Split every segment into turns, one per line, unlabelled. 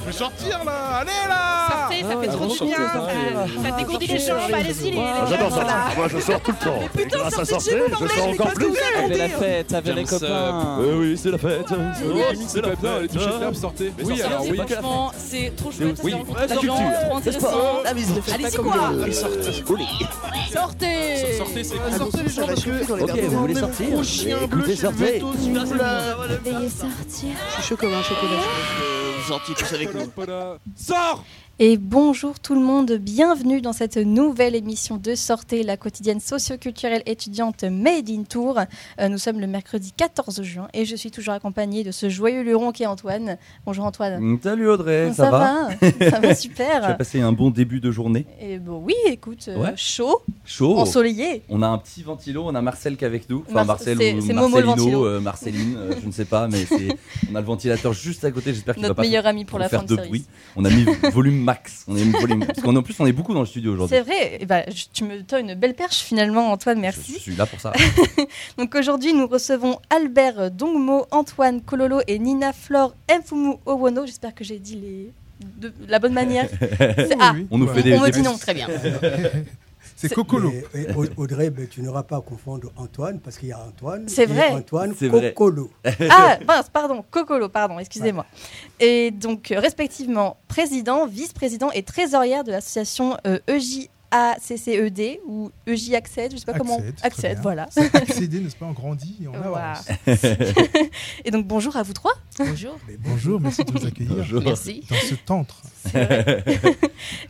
Je vais sortir là Allez là
Sortez, ça fait trop du bien. Ça, ça dégourdit les jambes. Allez-y, les, les
Ah, J'adore ça. Moi, je sors tout le temps. Et grâce à sortir, je sors encore plus.
Avec la fête, avec les copains.
Euh, oui, c'est la fête.
C'est la bien, allez toucher le table, sortez. Oui, alors oui.
Franchement, c'est trop chouette.
Oui,
ça fait rencontrer
la
des gens, trop intéressant.
La visite.
Allez-y quoi Sortez
Sortez, c'est cool.
Sortez les gens parce que... Ok, vous voulez sortir Écoutez, sortez.
Veuillez sortir.
Je suis chaud comme un chocolat.
Sortez tous avec nous.
Sors
Et bonjour tout le monde, bienvenue dans cette nouvelle émission de Sortez, la quotidienne socio-culturelle étudiante Made in Tour. Euh, nous sommes le mercredi 14 juin et je suis toujours accompagnée de ce joyeux luron qui est Antoine. Bonjour Antoine.
Mm, Salut Audrey,
Bon,
ça, va
Ça va
Tu as
super.
passé un bon début de journée?
Et bon, oui, écoute, euh,
Ouais.
chaud,
Chaud.
ensoleillé.
On a un petit ventilo, on a Marcel qui est avec nous. Enfin,
Mar-
Marcel
c'est-
ou. Marcelino, euh, Marceline, euh, je ne sais pas, mais on a le ventilateur juste à côté. J'espère qu'il va
Notre
pas
meilleur ami pour la
faire
fin de
de bruit. On a mis volume max. On mis volume parce qu'en plus on est beaucoup dans le studio aujourd'hui.
C'est vrai, eh ben, je- tu me donnes une belle perche finalement Antoine, merci.
je suis là pour ça.
Donc aujourd'hui, nous recevons Albert Dongmo, Antoine Kololo et Nina Flore Mfumu Owono. J'espère que j'ai dit les... de la bonne manière. Ah,
On nous
Ouais.
fait des.
on me
des-
dit non, très bien.
C'est Cocolo.
Et- et Au- Audrey, tu n'auras pas à confondre Antoine, parce qu'il y a Antoine.
C'est
et
vrai.
Antoine
C'est vrai.
Cocolo.
Ah, mince, pardon, Kokolo, pardon, excusez-moi. Et donc, euh, respectivement, président, vice-président et trésorière de l'association euh, EJACCED E ou EJ Accède, je sais pas comment.
Accède,
voilà.
Accéder, n'est-ce pas On grandit et on avance.
Et donc, bonjour à vous trois.
Bonjour.
Mais
Bonjour, merci de nous accueillir
Bonjour.
Merci.
dans ce tantre.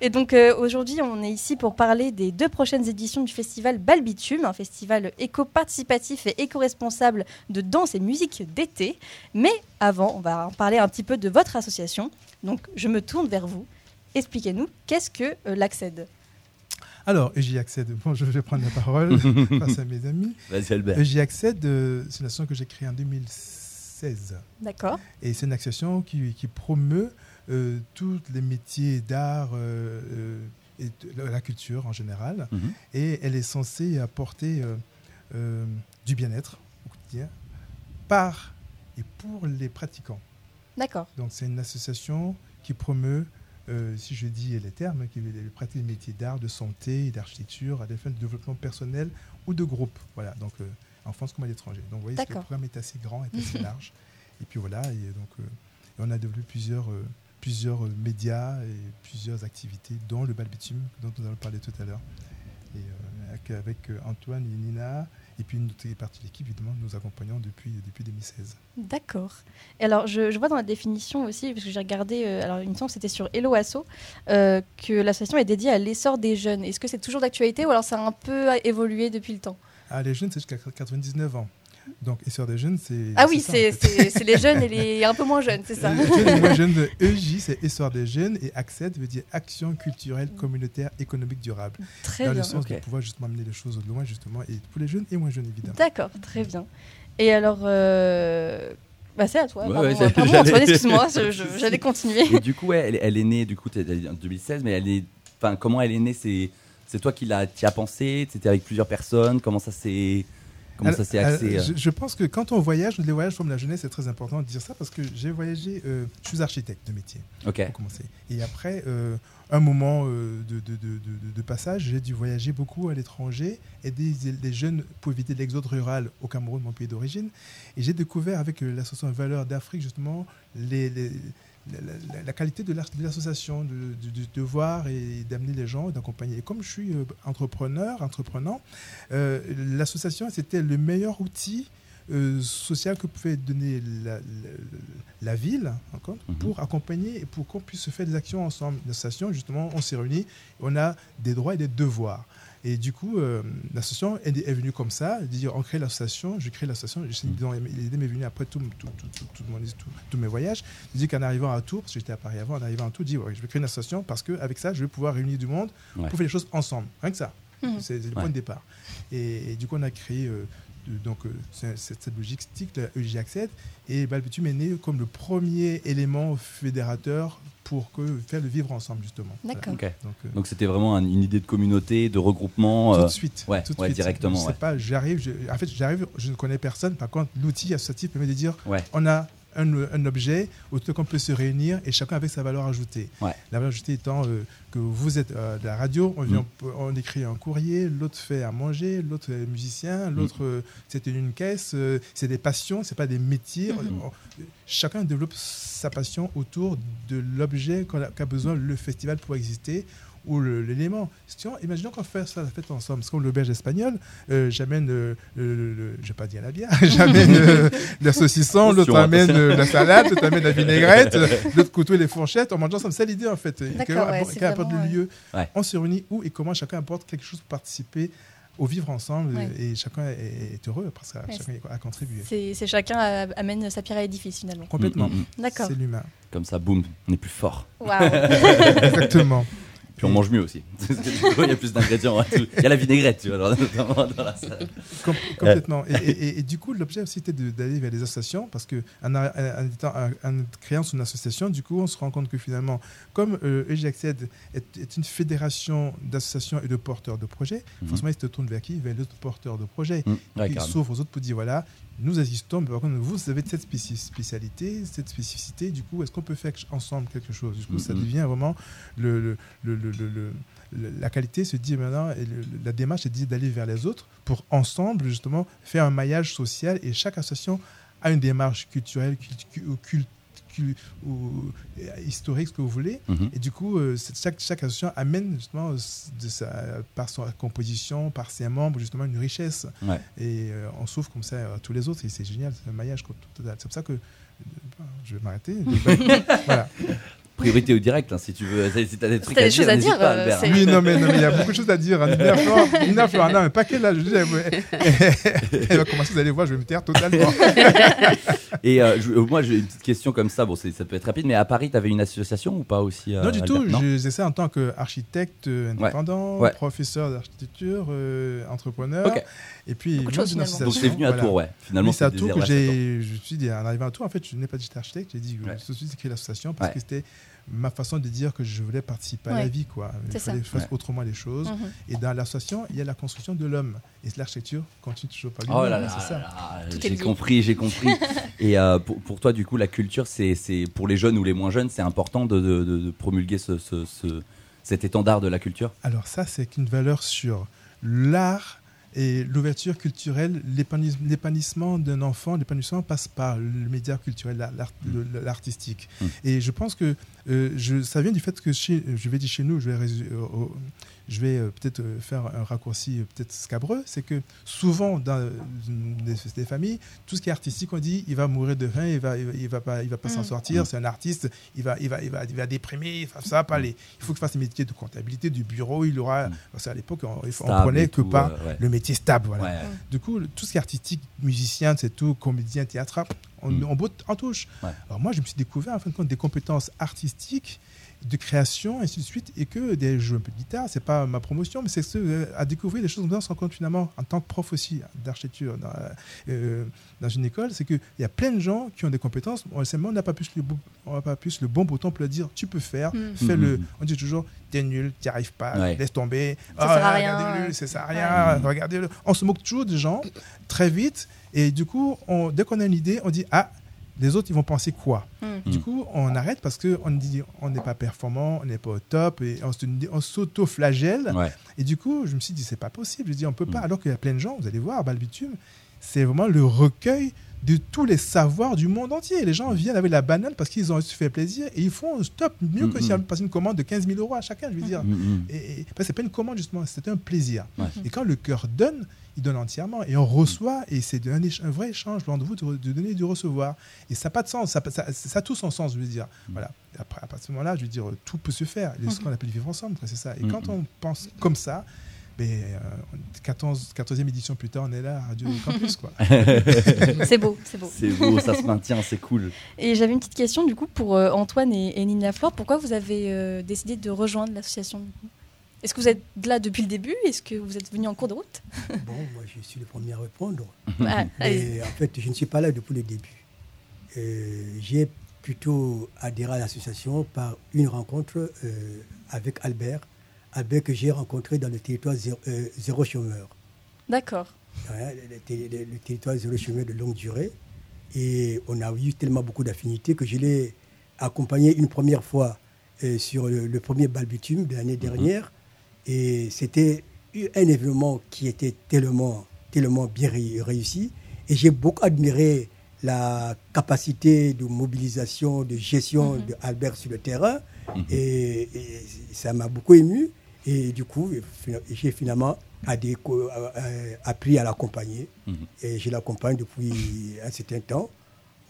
Et donc euh, aujourd'hui, on est ici pour parler des deux prochaines éditions du festival Balbitume, un festival éco-participatif et éco-responsable de danse et musique d'été. Mais avant, on va en parler un petit peu de votre association. Donc je me tourne vers vous. Expliquez-nous, qu'est-ce que euh, l'Accède
Alors, j'y accède. Bon, je vais prendre la parole face à mes amis.
Vas-y Albert.
J'y accède, euh, c'est une association que j'ai créée en 2016.
D'accord
Et c'est une association qui, qui promeut euh, tous les métiers d'art euh, euh, et la culture en général.
Mhm.
Et elle est censée apporter euh, euh, du bien-être au quotidien par et pour les pratiquants.
D'accord.
Donc c'est une association qui promeut, euh, si je dis les termes, qui pratique les métiers d'art, de santé, d'architecture à des fins de développement personnel ou de groupe. Voilà, donc euh, en France comme à l'étranger. Donc vous voyez, le programme est assez grand, est assez large. Et puis voilà, et donc euh, et on a développé plusieurs, plusieurs médias et plusieurs activités, dont le Balbitume, dont nous allons parler tout à l'heure. Et avec, Antoine et Nina, et puis une autre partie de l'équipe, évidemment, nous accompagnons depuis, depuis 2016.
D'accord. Et alors, je, je vois dans la définition aussi, parce que j'ai regardé, euh, alors il me semble que c'était sur Hello Asso, euh, que l'association est dédiée à l'essor des jeunes. Est-ce que c'est toujours d'actualité ou alors ça a un peu évolué depuis le temps?
Ah, les jeunes, c'est jusqu'à 99 ans. Donc, Essor des jeunes, c'est.
Ah oui,
en
c'est
fait.
c'est les jeunes et les un peu moins jeunes, c'est ça
Les jeunes et moins jeunes de EJ, c'est Essor des jeunes, et ACCED veut dire Action culturelle, communautaire, économique, durable.
Très
Dans
bien.
le sens
Ok.
de pouvoir justement amener les choses loin, justement, et pour les jeunes et moins jeunes, évidemment.
D'accord, très bien. Et alors, euh, bah c'est à toi.
Ouais, ouais,
pardon, Antoine, excuse-moi, j'allais continuer.
Et du coup, ouais, elle, elle est née, du coup, dit en 2016, mais elle est. Enfin, comment elle est née C'est c'est toi qui l'as qui a pensé C'était avec plusieurs personnes Comment ça s'est comment ça s'est axé
euh,
euh?
je, je pense que quand on voyage, les voyages comme la jeunesse, c'est très important de dire ça parce que j'ai voyagé, euh, je suis architecte de métier.
Ok.
pour commencer. Et après, euh, un moment euh, de, de- de- de- de passage, j'ai dû voyager beaucoup à l'étranger, aider des, jeunes pour éviter l'exode rural au Cameroun, mon pays d'origine. Et j'ai découvert avec l'association Valeurs d'Afrique, justement, les, les- la, la- la qualité de l'association, de, de- de- voir et d'amener les gens, et d'accompagner. Et comme je suis euh, entrepreneur, entreprenant, euh, l'association, c'était le meilleur outil euh, social que pouvait donner la, la- la ville encore,
Mhm.
pour accompagner et pour qu'on puisse faire des actions ensemble. L'association, justement, on s'est réunis, on a des droits et des devoirs. Et du coup, euh, l'association est, est venue comme ça, de dire on crée l'association, je crée l'association. L'idée m'est venue après tout, tout, tout, tout, tout mon- tout- tous mes voyages. Je dis qu'en arrivant à Tours, parce que j'étais à Paris avant, en arrivant à Tours, je dis ouais, je vais créer une association parce qu'avec ça, je vais pouvoir réunir du monde
Ouais.
pour faire les choses ensemble. Rien que ça.
Mhm.
C'est le
Ouais.
point de départ. Et, et du coup, on a créé euh, donc, euh, cette logistique, la EJ Accède. Et Balbitume est né comme le premier élément fédérateur pour que, faire le vivre ensemble, justement.
D'accord.
Donc, euh,
Donc c'était vraiment un- une idée de communauté, de regroupement.
tout
euh,
de suite.
ouais,
tout de
ouais,
suite.
directement,
Je sais
ouais.
pas, j'arrive, en fait, j'arrive, je ne connais personne. Par contre, l'outil associatif permet de dire
Ouais.
on a un, un objet autour qu'on peut se réunir et chacun avec sa valeur ajoutée.
Ouais.
La valeur ajoutée étant euh, que vous êtes euh, de la radio, on, vient,
Mm.
on, on écrit un courrier, l'autre fait à manger, l'autre est musicien,
Mm.
l'autre euh, c'est une caisse, c'est des passions, c'est pas des métiers.
Mhm.
On- on- chacun développe sa passion autour de l'objet qu'a besoin le festival pour exister ou l'élément. Imaginons qu'on fait ça la fête ensemble. C'est comme l'auberge espagnole. euh, j'amène, euh, le, le- le- je vais pas dire la bière, j'amène euh, le saucisson, l'autre amène euh, la salade, l'autre amène la vinaigrette, euh, l'autre couteau et les fourchettes. On mange ensemble. C'est l'idée en fait. Que-
ouais,
apporte- le lieu.
Ouais.
On se réunit où et comment chacun apporte quelque chose pour participer au vivre ensemble
Ouais.
et chacun est, heureux parce que
Ouais,
chacun a contribué.
C'est chacun a- amène sa pierre à l'édifice finalement.
Complètement.
Mm, mm, mm.
D'accord.
C'est l'humain.
Comme ça, boum, on est plus fort.
Waouh.
Exactement.
Puis on mange mieux aussi. Il y a plus d'ingrédients. tout. Il y a la vinaigrette, tu vois, notamment dans la.
Com- complètement. Et, et- et- et du coup, l'objet aussi était d'aller vers les associations parce que en, en étant- en- en créant son association, du coup, on se rend compte que finalement, comme euh, EGAccède est, est une fédération d'associations et de porteurs de projets,
Mhm.
forcément, ils se tournent vers qui? Vers les autres porteurs de projets.
Mm, ouais,
ils s'ouvrent aux autres pour dire voilà, nous existons, mais par contre, vous avez cette spéci- spécialité, cette spécificité. Du coup, est-ce qu'on peut faire ensemble quelque chose? Du coup, ça devient vraiment le, le- le- le- le- le- le- la qualité se dit maintenant, et la démarche se dit d'aller vers les autres pour ensemble, justement, faire un maillage social. Et chaque association a une démarche culturelle, cult- ou euh, historique, ce que vous voulez.
Mhm.
Et du coup, euh, chaque, chaque association amène justement euh, de sa, par sa composition, par ses membres, justement une richesse.
Ouais.
Et euh, on s'ouvre comme ça à tous les autres. Et c'est génial, c'est un maillage total. C'est pour ça que euh, je vais m'arrêter. voilà.
Priorité au direct, hein, si tu veux. Si t'as des trucs à
des choses
dire,
à dire,
pas,
euh,
Oui, non, mais non, mais il y a beaucoup de choses à dire. hein. Nina non, un paquet là, je dis, elle, elle va commencer, vous allez voir, je vais me taire totalement.
Et euh, je- euh, moi, j'ai une petite question comme ça. Bon, ça peut être rapide, mais à Paris, tu avais une association ou pas aussi euh,
non, du tout,
Albert Non
j'essaie en tant qu'architecte indépendant,
Ouais.
professeur d'architecture, euh, entrepreneur.
Ok.
Et puis,
Beaucoup de
moi,
choses,
d'une
finalement.
Donc,
association,
c'est venu à
voilà.
Tours, ouais. Finalement,
c'est à Tours que j'ai. Je suis dit, en arrivant à Tours, en fait, je n'ai pas dit j'étais architecte. J'ai dit, je me suis créer l'association parce
Ouais.
que c'était ma façon de dire que je voulais participer à la vie. Quoi. Il
C'est
fallait
ça.
que je fasse
Ouais.
autrement les choses.
Mhm.
Et dans l'association, il y a la construction de l'homme. Et l'architecture continue toujours par
Oh
lui-même.
là là,
c'est ça.
là, j'ai compris, j'ai compris. Et euh, pour, pour toi, du coup, la culture, c'est c'est- pour les jeunes ou les moins jeunes, c'est important de, de- de- de promulguer ce, ce- ce- cet étendard de la culture?
Alors ça, c'est une valeur sur l'art et l'ouverture culturelle, l'épanouis- l'épanouissement d'un enfant, l'épanouissement passe par le média culturel, le- l'artistique.
Mm.
Et je pense que euh, je, ça vient du fait que chez, je vais dire chez nous, je vais, résu- au- je vais euh, peut-être euh, faire un raccourci euh, peut-être scabreux, c'est que souvent dans des, des familles, tout ce qui est artistique, on dit il va mourir de faim, il va, il va, il va pas, il va pas s'en
Mm.
sortir, c'est un artiste, il va, il va, il va, il va déprimer, ça va pas aller. Il faut qu'il fasse des métiers de comptabilité, du bureau, il aura.
Mm.
Parce qu'à l'époque, on, on
Stable
prenait que
tout,
par
euh, ouais.
le métier stable. Voilà.
Ouais.
Du coup, tout ce qui est artistique, musicien, c'est tout, comédien, théâtre, on,
Mm.
on botte en touche.
Ouais.
Alors moi, je me suis découvert en fin de compte des compétences artistiques, de création, et ainsi de suite, et que des jeux un peu de guitare, c'est pas ma promotion, mais c'est ce, euh, à découvrir des choses comme ça, on se rend compte finalement, en tant que prof aussi d'architecture dans, euh, dans une école, c'est qu'il y a plein de gens qui ont des compétences, on n'a pas plus le on pas plus le bon bouton pour leur dire, tu peux faire,
Mm.
fais-le.
Mhm.
On dit toujours, t'es nul, t'y arrives pas,
Ouais.
laisse tomber,
Ça sert à rien.
regardez-le, ça sert à rien,
Ouais.
regardez-le. On se moque toujours des gens très vite, et du coup, on, dès qu'on a une idée, on dit, ah, les autres, ils vont penser quoi
Mm.
Du
Mm.
coup, on arrête parce qu'on dit on n'est pas performant, on n'est pas au top, et on s'auto-flagelle.
Ouais.
Et du coup, je me suis dit, c'est pas possible. Je dis, on peut pas.
Mm.
Alors qu'il y a plein de gens, vous allez voir, Balbitume, c'est vraiment le recueil de tous les savoirs du monde entier. Les gens viennent avec la banane parce qu'ils ont se fait plaisir et ils font stop mieux que si on passe une commande de 15 000 euros à chacun, je veux dire. Et, et- parce que c'est pas une commande justement, c'est un plaisir. Et quand le cœur donne, il donne entièrement et on reçoit et c'est un, vrai échange entre vous de, de donner et de recevoir. Et ça n'a pas de sens, ça, ça, ça a tout son sens, je veux dire. Voilà. Et après, à partir de ce moment-là, je veux dire, tout peut se faire. C'est ce qu'on appelle vivre ensemble, c'est ça. Et
Mhm.
quand on pense comme ça, ben, euh, 14, 14e édition plus tard, on est là à Radio Campus, quoi.
C'est beau, c'est beau.
C'est beau, ça se maintient, c'est cool.
Et j'avais une petite question du coup pour euh, Antoine et, et Nina Flore. Pourquoi vous avez euh, décidé de rejoindre l'association du coup? Est-ce que vous êtes là depuis le début? Est-ce que vous êtes venu en cours de route?
Bon, moi, je suis le premier à répondre.
Ah.
Mais en fait, je ne suis pas là depuis le début. Euh, J'ai plutôt adhéré à l'association par une rencontre euh, avec Albert. Albert que j'ai rencontré dans le territoire zéro, euh, zéro chômeur.
D'accord.
Ouais, le, le- le- le territoire zéro chômeur de longue durée. Et on a eu tellement beaucoup d'affinités que je l'ai accompagné une première fois euh, sur le, le premier Balbitume de l'année dernière. Et c'était un événement qui était tellement, tellement bien ré- réussi. Et j'ai beaucoup admiré la capacité de mobilisation, de gestion d'Albert sur le terrain. Et, et ça m'a beaucoup ému. Et du coup, j'ai finalement euh, euh, appris à l'accompagner.
Mhm.
Et je l'accompagne depuis un certain temps.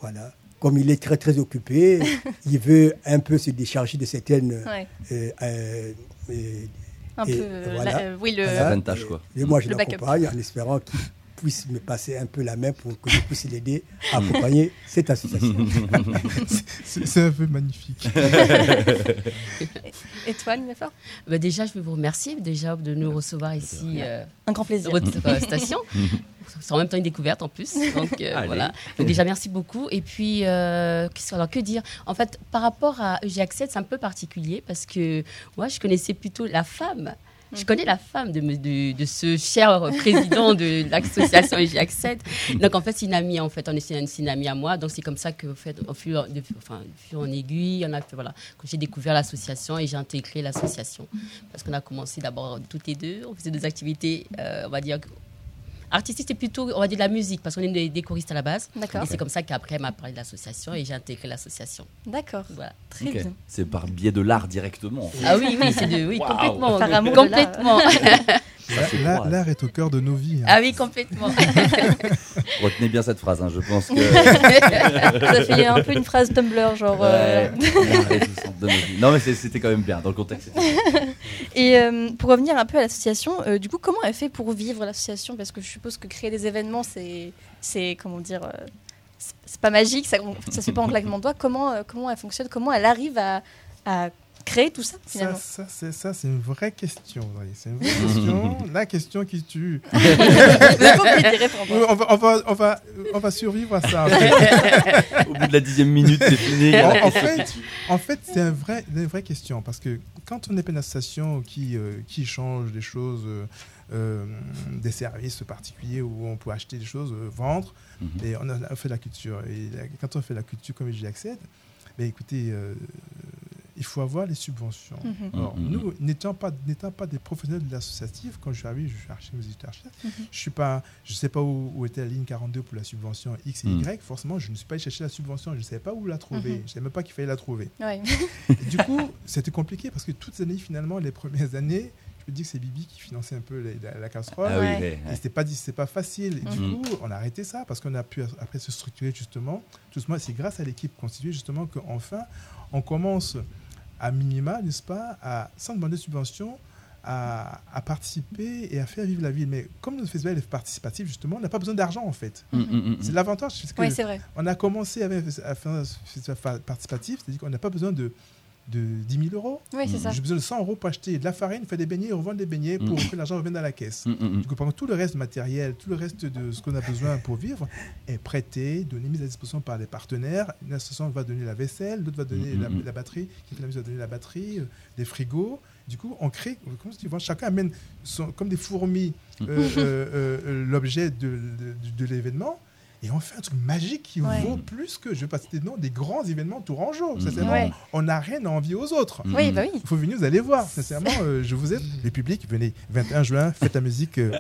Voilà. Comme il est très très occupé, il veut un peu se décharger de certaines.
Ouais.
euh, euh, euh,
Un
Et
peu. euh,
voilà.
la- euh, oui, le.
voilà.
Quoi.
Et moi, je l'accompagne en espérant qu'il puisse me passer un peu la main pour que je puisse l'aider à accompagner cette association.
C'est un peu magnifique.
Et toi, Nimefa
Bah, déjà, je veux vous remercier déjà de nous recevoir ici euh,
Un grand plaisir.
votre euh, station. C'est en même temps une découverte en plus. Donc euh, voilà. Donc, déjà, merci beaucoup. Et puis, euh, alors, que dire? En fait, par rapport à EG Access, c'est un peu particulier parce que moi, je connaissais plutôt la femme. Je connais la femme de, de, ce cher président de l'association EG Access. Donc en fait, c'est une amie en fait, on est une, une amie à moi. Donc c'est comme ça que au fait, au fur, de, enfin, fil en aiguille, on voilà, que j'ai découvert l'association et j'ai intégré l'association parce qu'on a commencé d'abord toutes les deux, on faisait des activités, euh, on va dire artistiques, c'est plutôt on va dire de la musique parce qu'on est des, des choristes à la base.
D'accord.
Et c'est comme ça qu'après elle m'a parlé de l'association et j'ai intégré l'association.
D'accord.
Voilà.
Très bien.
C'est par biais de l'art directement.
Ah oui, oui, c'est de, oui,
Waouh.
complètement,
Par amour de l'art.
complètement.
L'art est au cœur de nos vies. hein.
ah oui, complètement.
Retenez bien cette phrase, hein, je pense que.
Ça fait un peu une phrase Tumblr, genre. euh,
Ouais, l'art est au centre de nos vies. Non, mais c'était quand même bien dans le contexte.
Et euh, pour revenir un peu à l'association, euh, du coup, comment elle fait pour vivre l'association? Parce que je suppose que créer des événements, c'est, c'est comment dire, euh, c'est- pas magique, ça, on- ça se fait pas en claquement de doigts. Comment, euh, comment elle fonctionne? Comment elle arrive à, à créer tout ça
Ça,
finalement
ça, c'est ça, c'est une vraie question. C'est une vraie question. La question qui tue. On va, on va, on va, on va survivre à ça. en fait.
Au bout de la dixième minute, c'est fini.
en, en fait, en fait, c'est un vrai, une vraie question parce que quand on est une association qui, euh, qui change des choses, euh, euh, des services particuliers où on peut acheter des choses, euh, vendre,
Mhm.
et on a, on fait de la culture. Et la- quand on fait de la culture comme j'y accède, ben écoutez, euh, il faut avoir les subventions.
Mhm.
Alors,
Mhm.
nous, n'étant pas, n'étant pas des professionnels de l'associatif, quand je suis arrivé, je suis architecte,
Mhm.
je suis pas, je sais pas où, où était la ligne 42 pour la subvention X et. Y. Forcément, je ne suis pas allé chercher la subvention, je ne savais pas où la trouver, je ne savais même pas qu'il fallait la trouver.
Ouais.
Du coup, c'était compliqué parce que toutes les années, finalement, les premières années, je me dis que c'est Bibi qui finançait un peu les- la, la casserole.
Ah oui,
Ouais.
ouais,
Et c'était pas pas facile. Et du coup, on a arrêté ça parce qu'on a pu après se structurer justement. Tout c'est grâce à l'équipe constituée justement qu'enfin, on commence à minima, n'est-ce pas, à, sans demander de subvention, à, à participer et à faire vivre la ville. Mais comme notre festival est participatif, justement, on n'a pas besoin d'argent en fait.
Mm, mm, mm,
C'est l'avantage, c'est que
Oui, c'est vrai.
on a commencé avec, à faire un festival participatif, c'est-à-dire qu'on n'a pas besoin de, de 10 000 euros.
Oui, c'est ça.
J'ai besoin de 100 euros pour acheter de la farine, faire des beignets et revendre des beignets pour
Mhm.
que l'argent revienne à la caisse.
Mm, mm, mm.
Du coup, par contre, tout le reste matériel, tout le reste de ce qu'on a besoin pour vivre est prêté, donné, mis à disposition par les partenaires. Une association va donner la vaisselle, l'autre va donner la, la batterie, qui fait la musique va donner la batterie, euh, des frigos. Du coup, on crée, comment tu vois, chacun amène son- comme des fourmis euh, euh, euh, l'objet de, de- de l'événement. Et on fait un truc magique qui
Ouais.
vaut plus que, je vais pas citer de nom, des grands événements tourangeaux.
Mhm.
Sincèrement,
Ouais.
on n'a rien à envier aux autres.
Mm,
Oui, bah oui.
Il faut venir, vous allez voir. Sincèrement, euh, je vous aide. Les publics, venez. 21 juin, faites la musique. euh,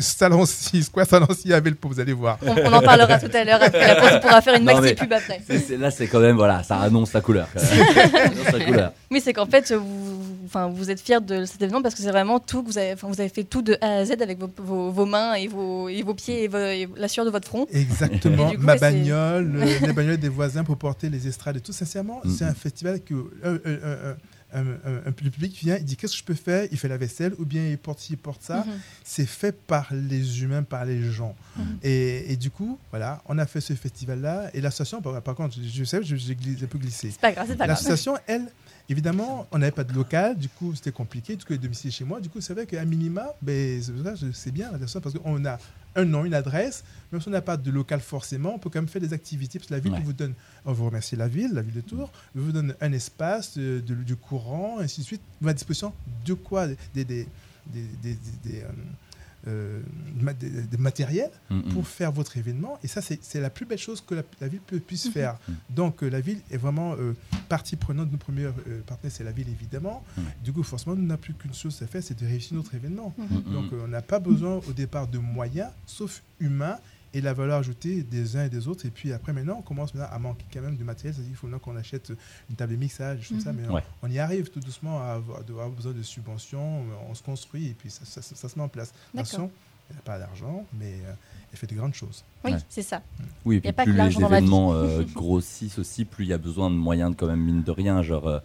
salon 6, quoi, Salon 6 à Velpo, vous allez voir.
On, on en parlera tout à l'heure. Après, on pourra faire une maxi pub après.
Là, c'est quand même, voilà, ça annonce la couleur. annonce la couleur.
Oui, c'est qu'en fait, vous, enfin, vous êtes fiers de cet événement parce que c'est vraiment tout que vous avez, enfin, vous avez fait tout de A à Z avec vos, vos- vos mains et vos, et vos pieds et, la sueur de votre front. Et coup,
Ma bagnole, euh, les bagnoles des voisins pour porter les estrades et tout. Sincèrement,
Mhm.
c'est un festival que euh, euh, euh, un- un- un- un- le public vient, il dit qu'est-ce que je peux faire? Il fait la vaisselle ou bien il porte ci, il porte ça.
Mhm.
C'est fait par les humains, par les gens.
Mhm.
Et, et du coup, voilà, on a fait ce festival-là. Et l'association, par, par contre, je, je sais, je- j'ai un peu glissé.
C'est pas grave, c'est pas grave.
L'association, elle, évidemment, on n'avait pas de local, du coup, c'était compliqué, du coup, elle est domiciliée chez moi. Du coup, c'est vrai qu'à minima, ben, c'est bien parce qu'on a un nom, une adresse, même si on n'a pas de local forcément, on peut quand même faire des activités parce que la ville
Ouais.
vous donne, on vous remercie la ville, la ville de Tours, vous donne un espace, euh, de- du courant, ainsi de suite, vous à disposition de quoi Des. des, des, des, des- des, euh, euh, des, des matériels
Mhm.
pour faire votre événement. Et ça, c'est c'est la plus belle chose que la, la ville peut- puisse faire.
Mhm.
Donc, euh, la ville est vraiment euh, partie prenante. Nos premiers euh, partenaires, c'est la ville, évidemment. Du coup, forcément, nous n'avons plus qu'une chose à faire, c'est de réussir notre événement. Donc, euh, on n'a pas besoin au départ de moyens, sauf humains, et la valeur ajoutée des uns et des autres. Et puis après, maintenant, on commence maintenant à manquer quand même de matériel. C'est-à-dire qu'il faut maintenant qu'on achète une table de mixage, choses comme ça. Mais on-
Ouais.
on, y arrive tout doucement à avoir, à avoir besoin de subventions. On se construit et puis ça, ça- ça- ça se met en place.
D'accord.
Attention, elle n'a pas d'argent, mais euh, elle fait de grandes choses.
Oui,
Ouais.
c'est ça.
Oui, et
Y a
puis
pas que
plus les événements euh, grossissent aussi, plus il y a besoin de moyens de quand même mine de rien, genre. euh,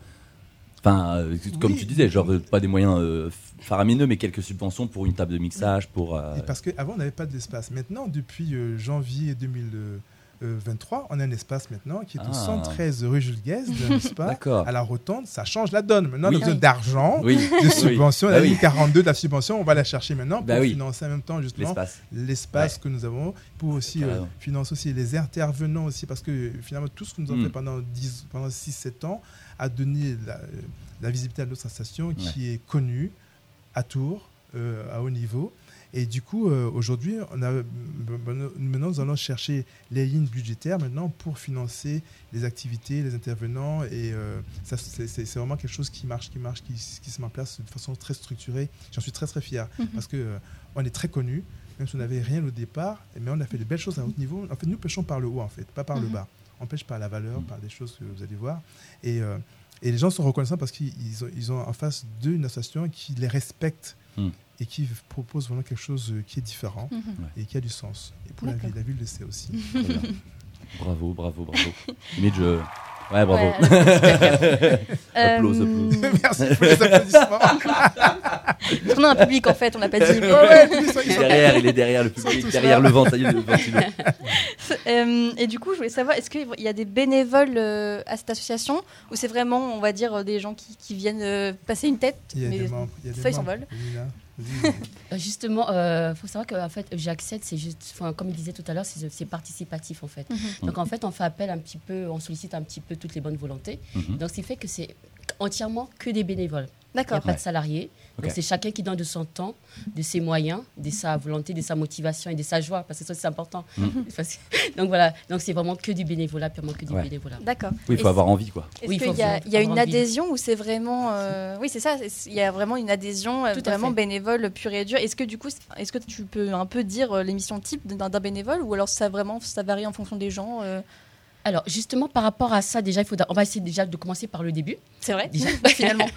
Enfin, euh, comme
Oui.
tu disais, genre euh, pas des moyens euh, faramineux, mais quelques subventions pour une table de mixage, pour. euh,
parce qu'avant, on n'avait pas d'espace. Maintenant, depuis euh, janvier 2023, on a un espace maintenant qui est
Ah.
au 113 rue Jules Guest, n'est-ce pas. À la rotonde, ça change la donne. Maintenant,
Oui.
on a besoin
Oui.
d'argent,
Oui,
de subventions.
Bah
la
oui.
ligne 42 de la subvention, on va la chercher maintenant pour
Bah oui.
financer en même temps, justement,
l'espace.
que nous avons pour aussi euh, financer aussi les intervenants aussi parce que euh, finalement tout ce que nous avons
Mm.
fait pendant 10 pendant 6 7 ans a donné la, euh, la visibilité à notre station qui est connue à Tours euh, à haut niveau et du coup euh, aujourd'hui on a maintenant nous allons chercher les lignes budgétaires maintenant pour financer les activités les intervenants et euh, ça c'est vraiment quelque chose qui marche qui marche qui, qui se met en place de façon très structurée j'en suis très très fier
Mhm.
parce que euh, on est très connu même si on n'avait rien au départ, mais on a fait de belles choses à haut niveau. En fait, nous pêchons par le haut, en fait, pas par le
Mhm.
bas. On pêche par la valeur, par des choses que vous allez voir. Et, euh, et les gens sont reconnaissants parce qu'ils ils ont, ils ont en face d'eux une association qui les respecte Et qui propose vraiment quelque chose euh, qui est différent
Mhm.
et qui a du sens. Et pour la ville, la ville le sait aussi.
Bravo, bravo, bravo. Image, euh, ouais, bravo.
Ouais.
Applause,
Euh,
applause.
Merci pour les applaudissements.
On a un public en fait, on n'a pas dit.
Il est derrière, il est derrière le public, derrière le vent, ça y est, le ventilo.
Euh, et du coup, je voulais savoir, est-ce qu'il y a des bénévoles euh, à cette association ou c'est vraiment, on va dire, des gens qui, qui viennent euh, passer une tête
Il y a
mais
des membres. Il y a des
ça, ils s'envolent.
Euh, Justement, il faut savoir que en fait, j'accède, c'est juste, enfin, comme il disait tout à l'heure, c'est c'est participatif en fait.
Mhm.
Donc en fait, on fait appel un petit peu, on sollicite un petit peu toutes les bonnes volontés.
Mhm.
Donc ce qui fait que c'est entièrement que des bénévoles. Il n'y a pas de. Donc c'est chacun qui donne de son temps, de ses moyens, de sa volonté, de sa motivation et de sa joie, parce que ça c'est important. Que- donc voilà, donc c'est vraiment que du bénévolat, purement que du
Ouais.
bénévolat.
D'accord.
Oui, il faut avoir envie, quoi.
Est-ce
Oui,
qu'il y a, y une
envie.
adhésion ou c'est vraiment. euh, Oui, c'est ça, il y a vraiment une adhésion euh,
Tout
vraiment bénévole pure et dure. Est-ce que du coup, est-ce que tu peux un peu dire euh, l'émission type d'un d'un bénévole ou alors ça vraiment ça varie en fonction des gens euh,
Alors justement par rapport à ça, déjà il faut, on va essayer déjà de commencer par le début.
C'est vrai
Déjà,
Finalement.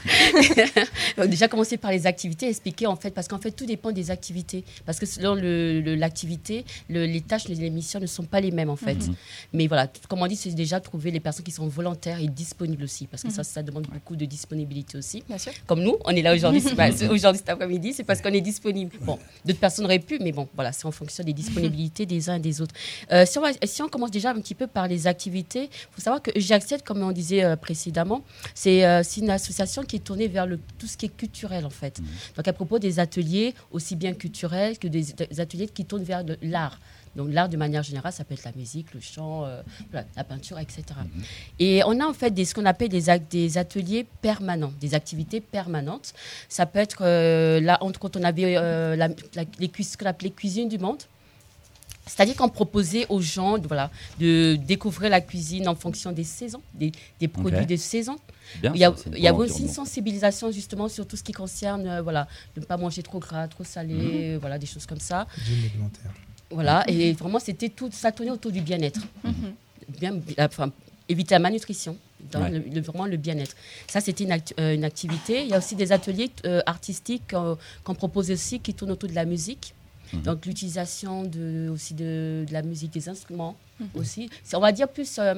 Déjà commencer par les activités, expliquer en fait, parce qu'en fait tout dépend des activités. Parce que selon le- le- l'activité, le, les tâches, les, les missions ne sont pas les mêmes en fait.
Mhm.
Mais voilà, comme on dit, c'est déjà trouver les personnes qui sont volontaires et disponibles aussi, parce que ça,
Mhm.
ça demande beaucoup de disponibilité aussi.
Bien sûr.
Comme nous, on est là aujourd'hui, aujourd'hui cet après-midi, c'est parce qu'on est disponible. Bon, d'autres personnes auraient pu, mais bon, voilà, c'est en fonction des disponibilités des uns et des autres. Euh, si, on va- si on commence déjà un petit peu par les activités, il faut savoir que J'accède, comme on disait euh, précédemment, c'est euh, c'est une association qui est tournée vers le, tout ce qui est culturel en fait.
Mhm.
Donc à propos des ateliers, aussi bien culturels que des, des ateliers qui tournent vers l'art. Donc l'art de manière générale, ça peut être la musique, le chant, euh, la peinture, etc.
Mhm.
Et on a en fait des, ce qu'on appelle des, ateliers permanents, des activités permanentes. Ça peut être euh, là, entre- quand on avait euh, la- la- les, ce qu'on appelait cuisine du monde. C'est-à-dire qu'on proposait aux gens de, voilà, de découvrir la cuisine en fonction des saisons, des, des produits
Ok.
de saison.
Bien,
Il y a,
ça, c'est un
il y a
bon
aussi une sensibilisation justement sur tout ce qui concerne euh, voilà, ne pas manger trop gras, trop salé,
Mhm.
euh, voilà, des choses comme ça.
Alimentaire.
Voilà, et vraiment c'était tout, ça tournait autour du bien-être.
Mhm.
Bien, enfin, éviter la malnutrition, dans
Ouais.
le, le- vraiment le bien-être. Ça, c'était une, euh, une activité. Il y a aussi des ateliers euh, artistiques euh, qu'on propose aussi qui tournent autour de la musique.
Mhm.
Donc l'utilisation de, aussi de, de la musique, des instruments
Mhm.
aussi. On va dire plus euh,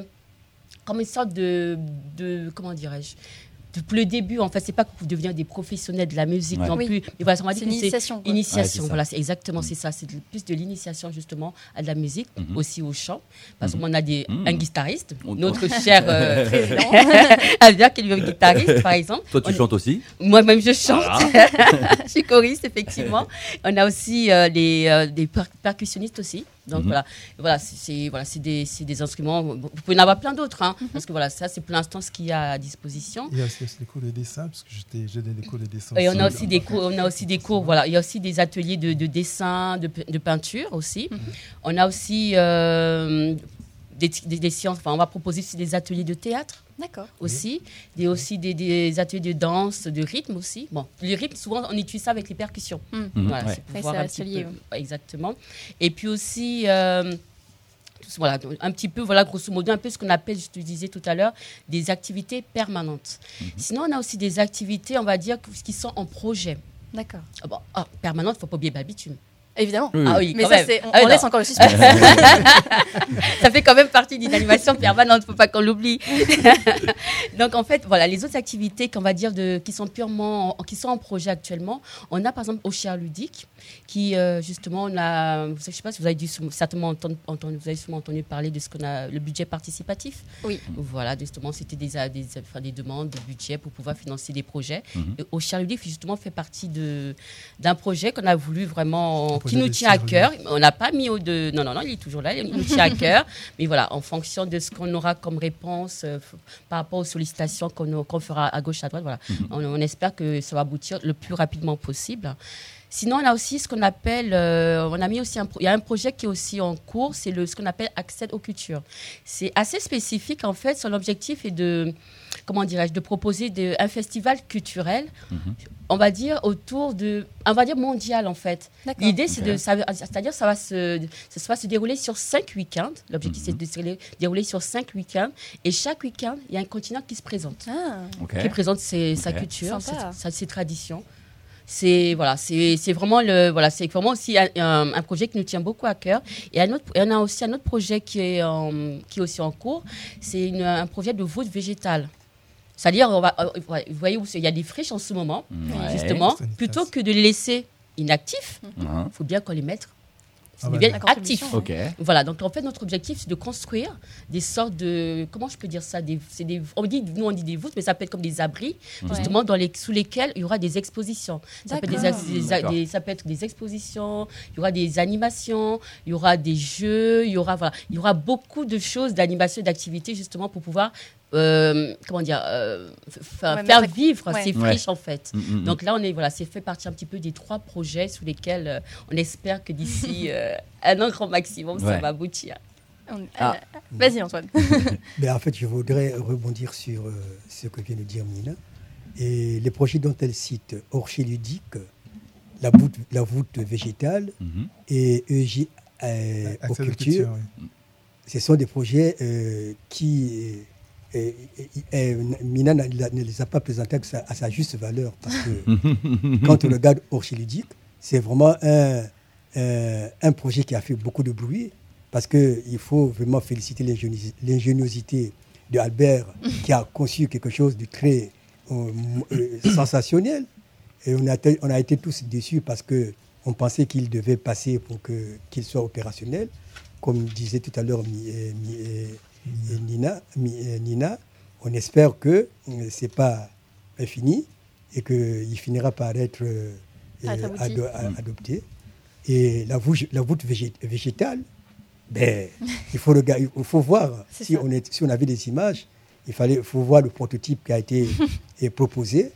comme une sorte de, de comment dirais-je le début, en fait, c'est pas que vous devenez des professionnels de la musique
Ouais.
non
Oui.
plus. Mais voilà, on va
C'est
dire c'est
initiation. quoi.
Initiation,
Ouais,
voilà, c'est exactement
Mm.
c'est ça. C'est plus de l'initiation justement à de la musique,
Mhm.
aussi au chant, parce
Mhm.
qu'on a des, un guitariste,
On-
notre cher euh,
Président.
Albert qui est lui guitariste par exemple.
Toi, tu
On-
chantes aussi?
Moi-même je chante,
Voilà.
je suis choriste effectivement. On a aussi euh, les, euh, des per- percussionnistes aussi. Donc
Mhm.
voilà, voilà, c'est- voilà, c'est des, c'est des instruments. Vous pouvez en avoir plein d'autres, hein, parce que voilà, ça c'est pour l'instant ce qu'il y a à disposition.
Il y a aussi des cours de dessin, parce que j'ai des cours de dessin.
Et on a
aussi.
des cours, on a aussi des cours, voilà, il y a aussi des ateliers de, de dessin, de, pe- de peinture aussi. On a aussi euh, des, des- des sciences, enfin on va proposer aussi des ateliers de théâtre
D'accord.
aussi, des, aussi des, des ateliers de danse, de rythme aussi. Bon, le rythme, souvent on utilise ça avec les percussions.
Mhm,
Voilà,
ouais.
c'est pour voir
ça
un
reste
petit
lié,
peu.
ouais.
Exactement. Et puis aussi, euh, voilà, un petit peu, voilà, grosso modo, un peu ce qu'on appelle, je te disais tout à l'heure, des activités permanentes.
Mhm.
Sinon, on a aussi des activités, on va dire, qui sont en projet.
D'accord.
Ah bon, ah, permanente, faut pas oublier Babitude.
Évidemment.
Oui,
Ah
oui.
Mais
quand
ça,
même.
c'est, on,
Ah
on laisse encore le suspense.
ça fait quand même partie d'une animation permanente, faut pas qu'on l'oublie. Donc en fait, voilà, les autres activités qu'on va dire de, qui sont purement, qui sont en projet actuellement, on a par exemple au Cher Ludique, qui euh, justement, on a, je sais pas si vous avez dû certainement entendre, entendre- vous avez sûrement entendu parler de ce qu'on a, le budget participatif.
Oui.
Voilà, justement, c'était des, des, enfin, des demandes de budget pour pouvoir financer des projets. Et au Cher Ludique, justement, fait partie de, d'un projet qu'on a voulu vraiment, qui nous tient à cœur. On n'a pas mis au de, non, non, non, il est toujours là, il nous tient à cœur. Mais voilà, en fonction de ce qu'on aura comme réponse euh, par rapport aux sollicitations qu'on qu'on fera à gauche, à droite, voilà, on, on espère que ça va aboutir le plus rapidement possible. Sinon, on a aussi ce qu'on appelle, euh, on a mis aussi un, il y a un projet qui est aussi en cours, c'est le ce qu'on appelle accès aux cultures. C'est assez spécifique en fait. Son objectif est de, comment dirais-je, de proposer de- un festival culturel, on va dire autour de, on va dire mondial en fait. L'idée, c'est de, c'est-à-dire, ça va se, ça va se dérouler sur cinq week-ends. L'objectif, c'est de se dé- dérouler sur cinq week-ends. Et chaque week-end, il y a un continent qui se présente,
Ah,
qui présente ses- sa culture, ses, sa- ses traditions. C'est voilà, c'est c'est vraiment le voilà, c'est vraiment aussi un, projet qui nous tient beaucoup à cœur. Et un autre, et on a aussi un autre projet qui est en, qui est aussi en cours. C'est un projet de voûte végétale. C'est-à-dire, on va, euh, vous voyez où il y a des friches en ce moment,
Ouais.
justement, plutôt que de les laisser inactifs,
Mhm.
il faut bien qu'on les mette.
Ah
actifs. Voilà, donc en fait, notre objectif, c'est de construire des sortes de. Comment je peux dire ça des, c'est des, on dit, Nous, on dit des voûtes, mais ça peut être comme des abris, justement, dans les, sous lesquels il y aura des expositions. Ça peut, être des, ça peut être des expositions, il y aura des animations, il y aura des jeux, il y aura, voilà, il y aura beaucoup de choses, d'animations et d'activités, justement, pour pouvoir. Euh, comment dire euh,
Ouais,
faire vivre
ouais.
ces
Ouais.
friches en fait.
Mhm.
Donc là, on est voilà, c'est fait partie un petit peu des trois projets sous lesquels euh, on espère que d'ici euh, un an grand maximum, ça va aboutir.
Ah.
Vas-y, Antoine.
Mais en fait, je voudrais rebondir sur euh, ce que vient de dire Nina. Et les projets dont elle cite Orché ludique, la voûte, la voûte végétale
Mhm.
et EJ euh, aux
Accès à la
cultures,
culture, oui.
ce sont des projets euh, qui. Euh, Mina ne ne les a pas présentés à sa, à sa juste valeur parce que quand on regarde Orché ludique, c'est vraiment un, un, un projet qui a fait beaucoup de bruit parce qu'il faut vraiment féliciter l'ingéniosité- de Albert qui a conçu quelque chose de très euh, euh, sensationnel. Et on a, été, on a été tous déçus parce qu'on pensait qu'il devait passer pour qu'il soit opérationnel. Comme disait tout à l'heure Euh, euh, euh, Nina, euh, Nina, on espère que ce n'est pas euh, fini et qu'il finira par être euh, euh, ado- a- adopté. Et la voûte, la voûte végé- végétale, ben, il, faut regarder, il faut voir.
C'est
Si
ça.
on, est, si on avait des images, il fallait, faut voir le prototype qui a été proposé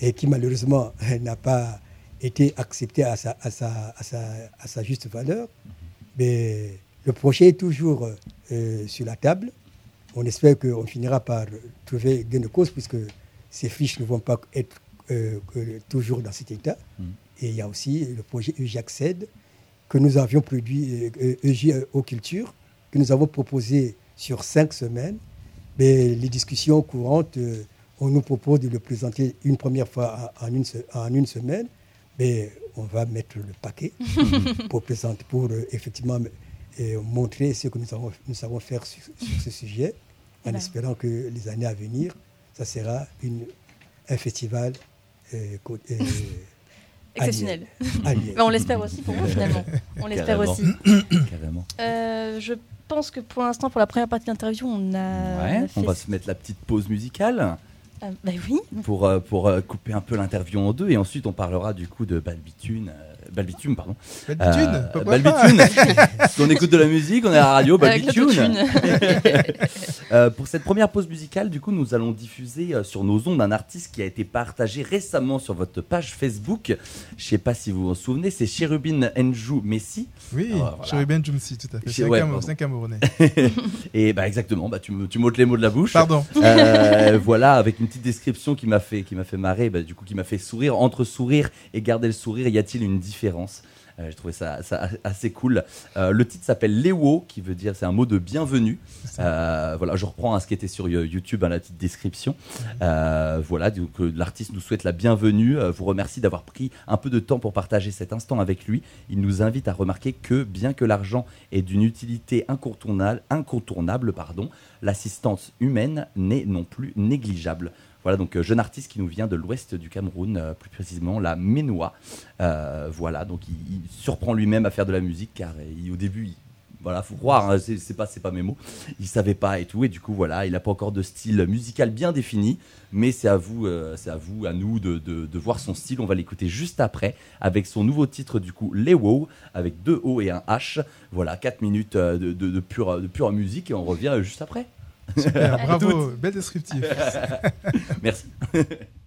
et qui malheureusement n'a pas été accepté à sa, à sa, à sa, à sa juste valeur. Mais le projet est toujours euh, sur la table. On espère qu'on finira par trouver gain de cause puisque ces friches ne vont pas être euh, que- toujours dans cet état. Et il y a aussi le projet EJ Accède que nous avions produit, euh, EJ aux cultures, que nous avons proposé sur cinq semaines. Mais les discussions courantes, euh, on nous propose de le présenter une première fois en une, en une semaine. Mais on va mettre le paquet pour présenter, pour euh, effectivement euh, montrer ce que nous, avons, nous savons faire sur, sur ce sujet, en espérant que les années à venir, ça sera une, un festival euh, euh,
Exceptionnel.
annuel. Annuel.
Mais on l'espère aussi pour vous, finalement. On l'espère aussi.
Carrément.
Euh, je pense que pour l'instant, pour la première partie de l'interview, on a.
Ouais,
on a fait-
on va se mettre la petite pause musicale
Ah, bah oui.
pour, euh, pour euh, couper un peu l'interview en deux et ensuite on parlera du coup de Balbitune, Balbitume, pardon.
Balbitume,
Euh, qu'on écoute de la musique, on est à la radio,
l'autotune.
Euh, pour cette première pause musicale, du coup, nous allons diffuser euh, sur nos ondes un artiste qui a été partagé récemment sur votre page Facebook. Je sais pas si vous vous en souvenez, c'est Cherubin Njou Messi.
Oui,
Ah, voilà.
Chérubin Jumsi, tout à fait. C'est un,
Ouais,
Camerounais.
Et bah exactement, bah tu me tu m'ôtes les mots de la bouche.
Pardon.
Euh, voilà, avec une petite description qui m'a fait qui m'a fait marrer, bah, du coup qui m'a fait sourire. Entre sourire et garder le sourire, y a-t-il une différence Euh, J'ai trouvé ça, ça assez cool. Euh, le titre s'appelle Lewo, qui veut dire c'est un mot de bienvenue. Euh, voilà, je reprends hein, ce qui était sur euh, YouTube, hein, la petite description. Voilà, donc l'artiste nous souhaite la bienvenue, vous remercie d'avoir pris un peu de temps pour partager cet instant avec lui. Il nous invite à remarquer que bien que l'argent est d'une utilité incontournable, incontournable pardon, l'assistance humaine n'est non plus négligeable. Voilà, donc euh, jeune artiste qui nous vient de l'ouest du Cameroun, euh, plus précisément la Ménois. Euh, voilà, donc il, surprend lui-même à faire de la musique car au début, il, voilà, faut croire, hein, c'est pas, pas mes mots. Il savait pas et tout, et du coup voilà, il n'a pas encore de style musical bien défini, mais c'est à vous, c'est à vous, à nous de, voir son style. On va l'écouter juste après avec son nouveau titre du coup, Les Wow, avec deux O et un H. Voilà, 4 minutes de, pure, de pure musique et on revient juste après.
Super, bravo, bel descriptif.
Merci.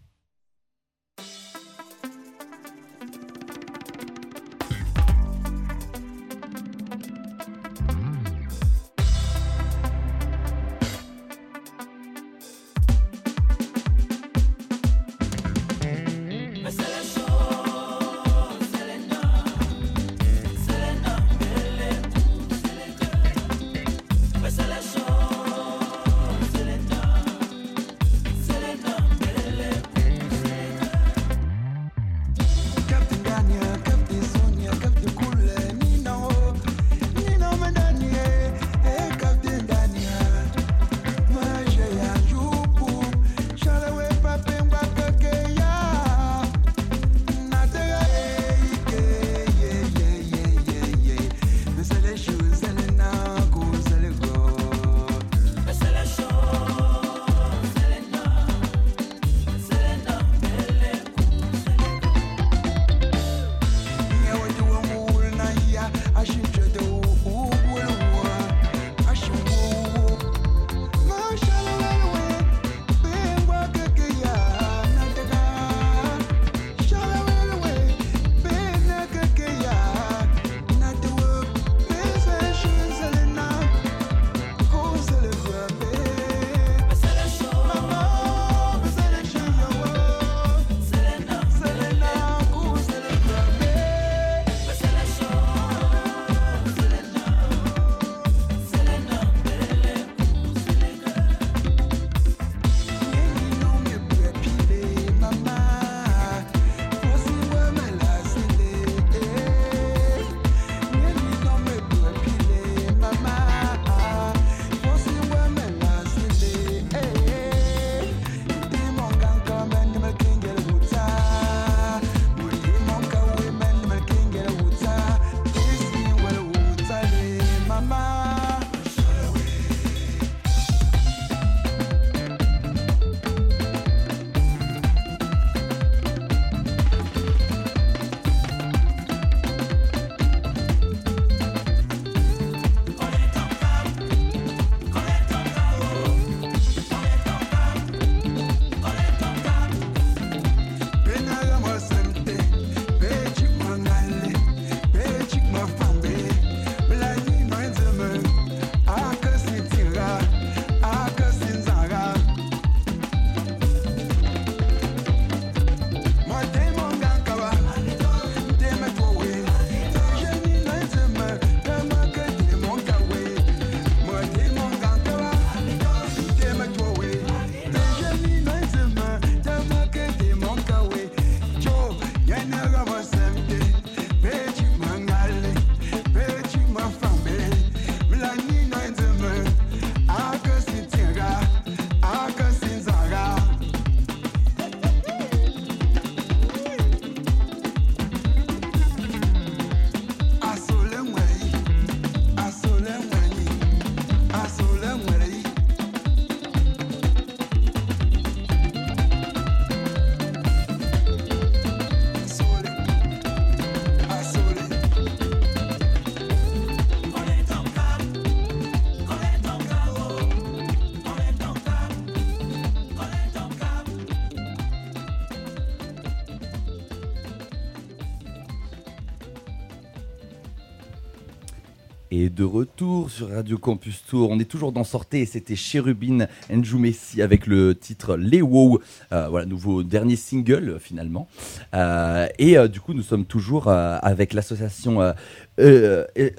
de retour sur Radio Campus Tour, on est toujours dans Sortez et c'était Cherubin Messi avec le titre Les Wow, euh, voilà, nouveau dernier single euh, finalement. Euh, et euh, du coup, nous sommes toujours avec l'association euh, euh, euh,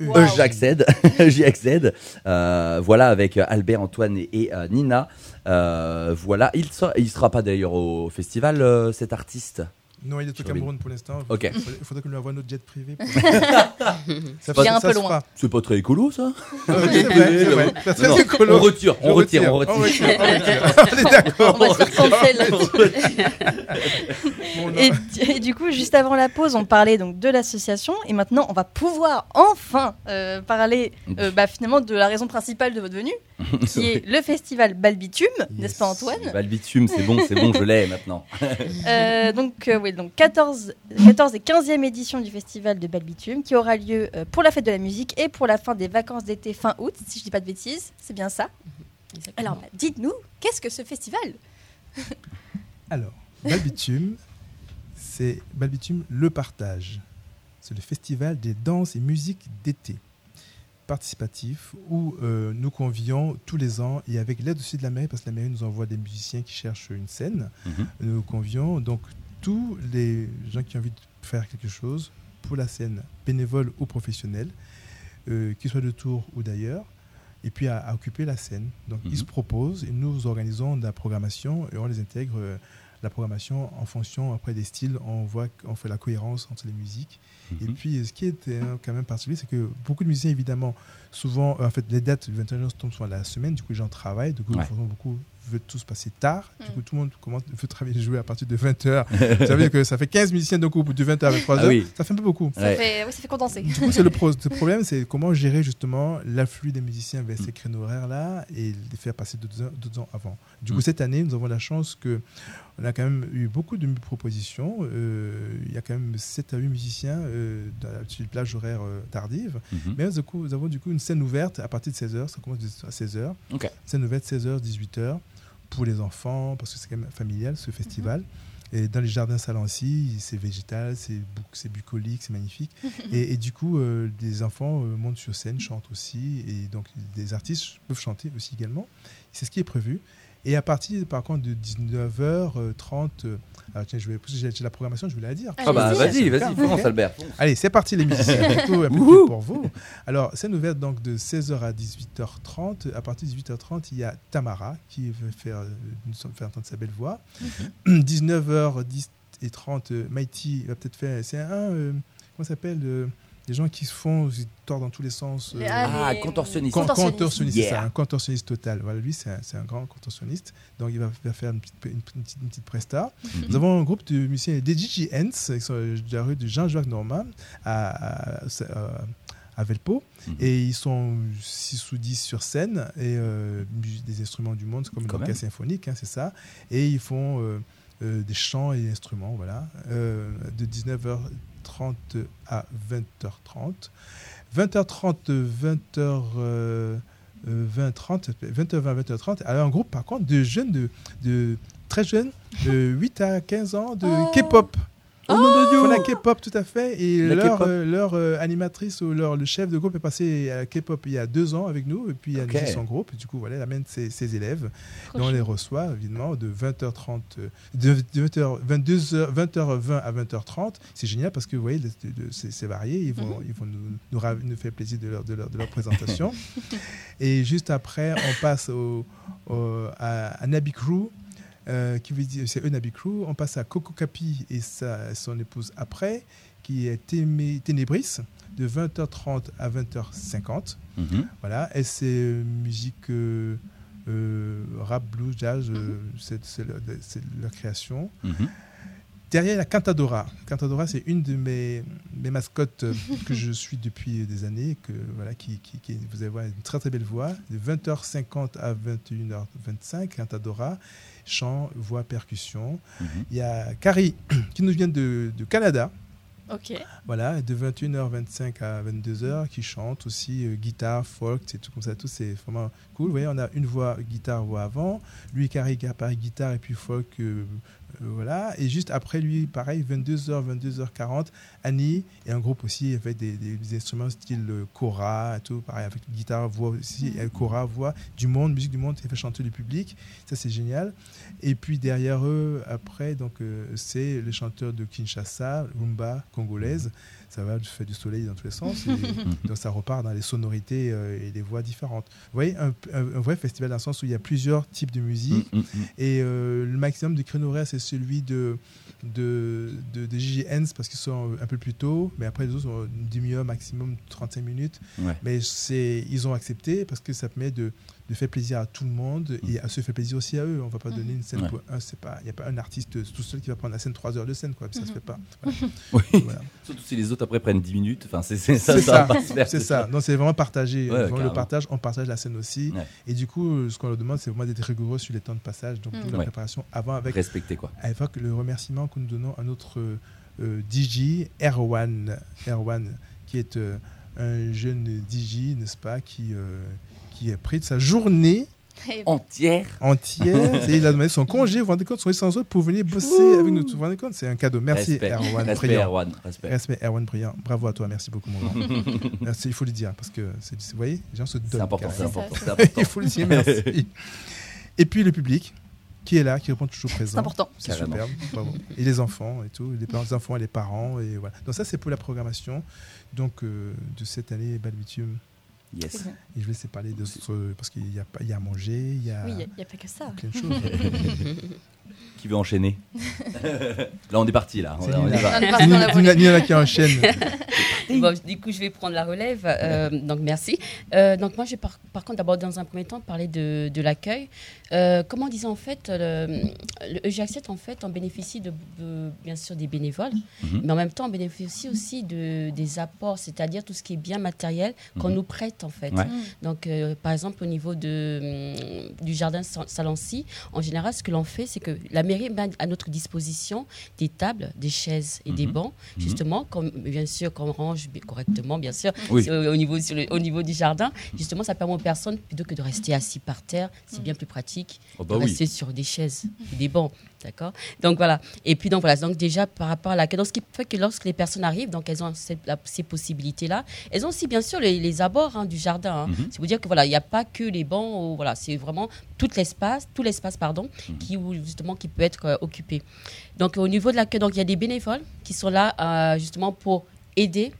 Wow.
euh, J'accède, j'accède. Euh, voilà, avec Albert, Antoine et, et, Nina. Voilà, il sera, il sera pas d'ailleurs au festival, cet artiste?
Non, il est au. Cameroun pour l'instant.
Ok.
Il faudrait, faudrait qu'on lui envoie notre jet privé. pour- ça,
est un
ça
peu loin.
C'est pas très écolo, ça
Ah oui, c'est vrai, c'est vrai. C'est très
Non,
écolo.
On retire, on retire, on retire.
on retire, on retire. On est d'accord.
On va se. Et, et du coup, juste avant la pause, on parlait donc de l'association et maintenant, on va pouvoir enfin euh, parler euh, bah, finalement de la raison principale de votre venue, qui est le festival Balbitume, n'est-ce pas. Antoine?
Bah, le bitume, c'est bon, c'est bon, je l'ai maintenant.
Euh, Donc, euh, oui, donc 14, 14 et 15e édition du festival de Balbitume qui aura lieu euh, pour la fête de la musique et pour la fin des vacances d'été fin août, si je dis pas de bêtises, c'est bien ça?
Exactement.
Alors, bah, dites-nous, qu'est-ce que ce festival?
Alors, Balbitume, c'est Balbitume le partage. C'est le festival des danses et musiques d'été participatif où euh, nous convions tous les ans et avec l'aide aussi de la mairie, parce que la mairie nous envoie des musiciens qui cherchent une scène,
Mhm.
nous convions donc tous les gens qui ont envie de faire quelque chose pour la scène, bénévole ou professionnel, euh, qu'ils soient de Tours ou d'ailleurs, et puis à, à occuper la scène. Donc
Mhm.
ils se proposent et nous organisons de la programmation et on les intègre euh, la programmation en fonction après des styles. On voit qu'on fait la cohérence entre les musiques. Et
Mhm.
puis, ce qui est euh, quand même particulier, c'est que beaucoup de musiciens, évidemment, souvent, euh, en fait, les dates du 21 tombent souvent la semaine, du coup, les gens travaillent, du coup,
Ouais.
forcément, beaucoup veulent tous passer tard, du
Mm.
coup, tout le monde commence, veut travailler, jouer à partir de 20h. ça veut dire que ça fait 15 musiciens d'un coup, de 20h à 23h,
Ah oui.
ça fait un peu beaucoup.
ça,
Ouais.
fait, ouais, ça fait condenser.
Du coup, c'est le, pro- le problème, c'est comment gérer justement l'afflux des musiciens vers ces créneaux horaires-là et les faire passer d'autres ans- avant. Du coup,
Mm.
cette année, nous avons la chance que on a quand même eu beaucoup de propositions. Euh, il y a quand même 7 à 8 musiciens euh, dans la, sur une plage horaire euh, tardive.
Mhm.
Mais du coup, nous avons du coup une scène ouverte à partir de 16h. Ça commence à 16h.
Ok.
Scène ouverte 16h, 18h pour les enfants, parce que c'est quand même familial ce festival. Et dans les jardins Salancy, c'est végétal, c'est bucolique, c'est magnifique. et, et du coup, euh, des enfants euh, montent sur scène, chantent aussi. Et donc, des artistes peuvent chanter aussi également. C'est ce qui est prévu. Et à partir, par contre, de 19h30, euh, alors tiens, je vais, que j'ai la programmation, je voulais la dire.
Ah bah vas-y, vas-y,
Ok.
fonce Albert.
Allez, c'est parti les musiciens. Peu plus pour vous. Alors, scène ouverte donc de 16h à 18h30. À partir de 18h30, il y a Tamara qui veut faire, euh, nous sommes- faire entendre sa belle voix. 19h10 et 30, euh, Mighty va peut-être faire. C'est un. euh, comment ça s'appelle euh, des gens qui se font tordent dans tous les sens. Euh,
ah, euh,
contorsionniste.
contorsionniste.
contorsionniste ça, un contorsionniste total. Lui, c'est un, grand contorsionniste. Donc, il va faire une petite, une, presta.
Mhm.
Nous avons un groupe de musiciens, des DJ Hens, de la rue de Jean-Jacques Norman, à, à, Velpo.
Mhm.
Et ils sont 6 ou 10 sur scène, et euh, des instruments du monde, c'est comme
Quand une
orchestre symphonique, hein, c'est ça. Et ils font euh, euh, des chants et instruments, voilà, de 19h 20h30 à 20h30. 20h30, 20h... 20h30, 20h20, 20h30. Alors, un groupe, par contre, de jeunes, de, de très jeunes, de 8 à 15 ans, de
oh.
K-pop.
Oh Dieu
la K-pop tout à fait. Et
La
leur, euh, leur euh, animatrice ou leur, le chef de groupe est passé à la K-pop il y a deux ans avec nous. Et puis il a
Ok.
initié son groupe. Et du coup, voilà, il amène ses, ses élèves. Et on les reçoit, évidemment, de 20h30, euh, de, de 20h, 22h, 20h20 à 20h30. C'est génial parce que, vous voyez, c'est varié. Ils vont, ils vont nous, nous, nous faire plaisir de leur, de leur, de leur présentation. et juste après, on passe au, au- à, à Nabi Crew. Euh, qui veut dire, c'est eux Nabi Crew. On passe à Coco Capi et sa, son épouse après, qui est Témé- Ténébris, de 20h30 à 20h50.
Mhm.
Voilà, et c'est euh, musique euh, euh, rap, blues, jazz, euh, c'est leur, c'est leur création. Derrière la Cantadora. Cantadora, c'est une de mes, mes mascottes euh, que je suis depuis des années, que, voilà, qui, qui, qui- vous allez voir, une très très belle voix, de 20h50 à 21h25, Cantadora, chant, voix, percussion.
Mhm.
Il y a Carrie, qui nous vient de, de Canada,
Ok.
voilà, de 21h25 à 22h, qui chante aussi euh, guitare, folk, c'est tout comme ça, tout c'est vraiment cool. Vous voyez, on a une voix guitare, voix avant. Lui, Carrie, qui apparaît guitare et puis folk, euh, voilà. Et juste après lui, pareil, 22h, 22h40, Annie et un groupe aussi avec des, des instruments style Cora, tout, pareil, avec guitare, voix aussi, Cora, voix, du monde, musique du monde, qui fait chanter le public. Ça, c'est génial. Et puis derrière eux, après, donc c'est le chanteur de Kinshasa, Rumba congolaise ça va faire du soleil dans tous les sens. donc ça repart dans les sonorités euh, et les voix différentes. Vous voyez, un, vrai festival dans le sens où il y a plusieurs types de musique. Mm, mm, mm. Et euh, le maximum de créneaux horaires, c'est celui de, de, de, de parce qu'ils sont un peu plus tôt. Mais après, les autres sont une demi-heure, maximum 35 minutes. Mais ils ont accepté parce que ça permet de de faire plaisir à tout le monde et à se faire plaisir aussi à eux. On va pas donner une scène pour un, c'est pas, il n'y a pas un artiste tout seul qui va prendre la scène 3 heures de scène, quoi. Ça ne se fait pas.
Surtout si les autres après prennent 10 minutes. Enfin, c'est, ça,
c'est ça. c'est ça. Non, c'est vraiment partagé. le partage, on partage la scène aussi. Et du coup, ce qu'on leur demande, c'est vraiment d'être rigoureux sur les temps de passage, donc toute la préparation avant avec.
Respecter quoi.
Avec le remerciement que nous donnons à notre euh, DJ Erwan, Erwan, qui est euh, un jeune DJ, n'est-ce pas, qui euh, qui a pris de sa journée
entière.
Entière. et il a demandé son congé, vous vous rendez compte, son sans pour venir bosser avec nous. Vous vous rendez compte C'est un cadeau. Merci, Erwan.
Respect, Erwan.
Respect. Respect, Erwan Brillant. Bravo à toi. Merci beaucoup, mon grand. merci, il faut le dire. Parce que, vous voyez, les gens se donnent.
C'est important, c'est important,
il faut le dire, merci. et puis le public qui est là, qui répond toujours présent.
C'est important.
C'est superbe. Bravo. Et les enfants et tout, les enfants et les parents. Et voilà. Donc ça, c'est pour la programmation donc, euh, de cette année Balbitium
Yes.
Et je vais laisser parler de ce, parce qu'il y, y, a à manger, il y a.
Oui, il n'y a, pas que ça.
Plein de choses.
qui veut enchaîner? Là, on est parti, là.
C'est Nina qui enchaîne.
bon, du coup, je vais prendre la relève. Euh, donc, merci. Euh, donc, moi, je vais par, par contre d'abord, dans un premier temps, parler de, de l'accueil. Euh, comment disons en fait, le, le en fait, on bénéficie de, bien sûr des bénévoles, mhm. mais en même temps, on bénéficie aussi de, des apports, c'est-à-dire tout ce qui est bien matériel qu'on mhm. nous prête en fait. Donc, par exemple, au niveau de, du jardin Salancy, en général, ce que l'on fait, c'est que la mairie met à notre disposition des tables, des chaises et des mhm. bancs, justement, comme, bien sûr, qu'on range correctement, bien sûr, au, niveau, sur au niveau du jardin. Justement, ça permet aux personnes, plutôt que de rester assis par terre, c'est bien plus pratique oh, bah de rester sur des chaises des bancs. D'accord? Donc voilà. Et puis donc voilà. Donc déjà par rapport à la donc ce qui fait que lorsque les personnes arrivent, donc elles ont ces possibilités-là. Elles ont aussi bien sûr les, abords hein, du jardin. Hein. Mhm. C'est vous dire que voilà, il n'y a pas que les bancs. voilà, c'est vraiment tout l'espace, tout l'espace pardon, mhm. qui justement qui peut être euh, occupé. Donc au niveau de l'accueil, donc il y a des bénévoles qui sont là euh, justement pour aider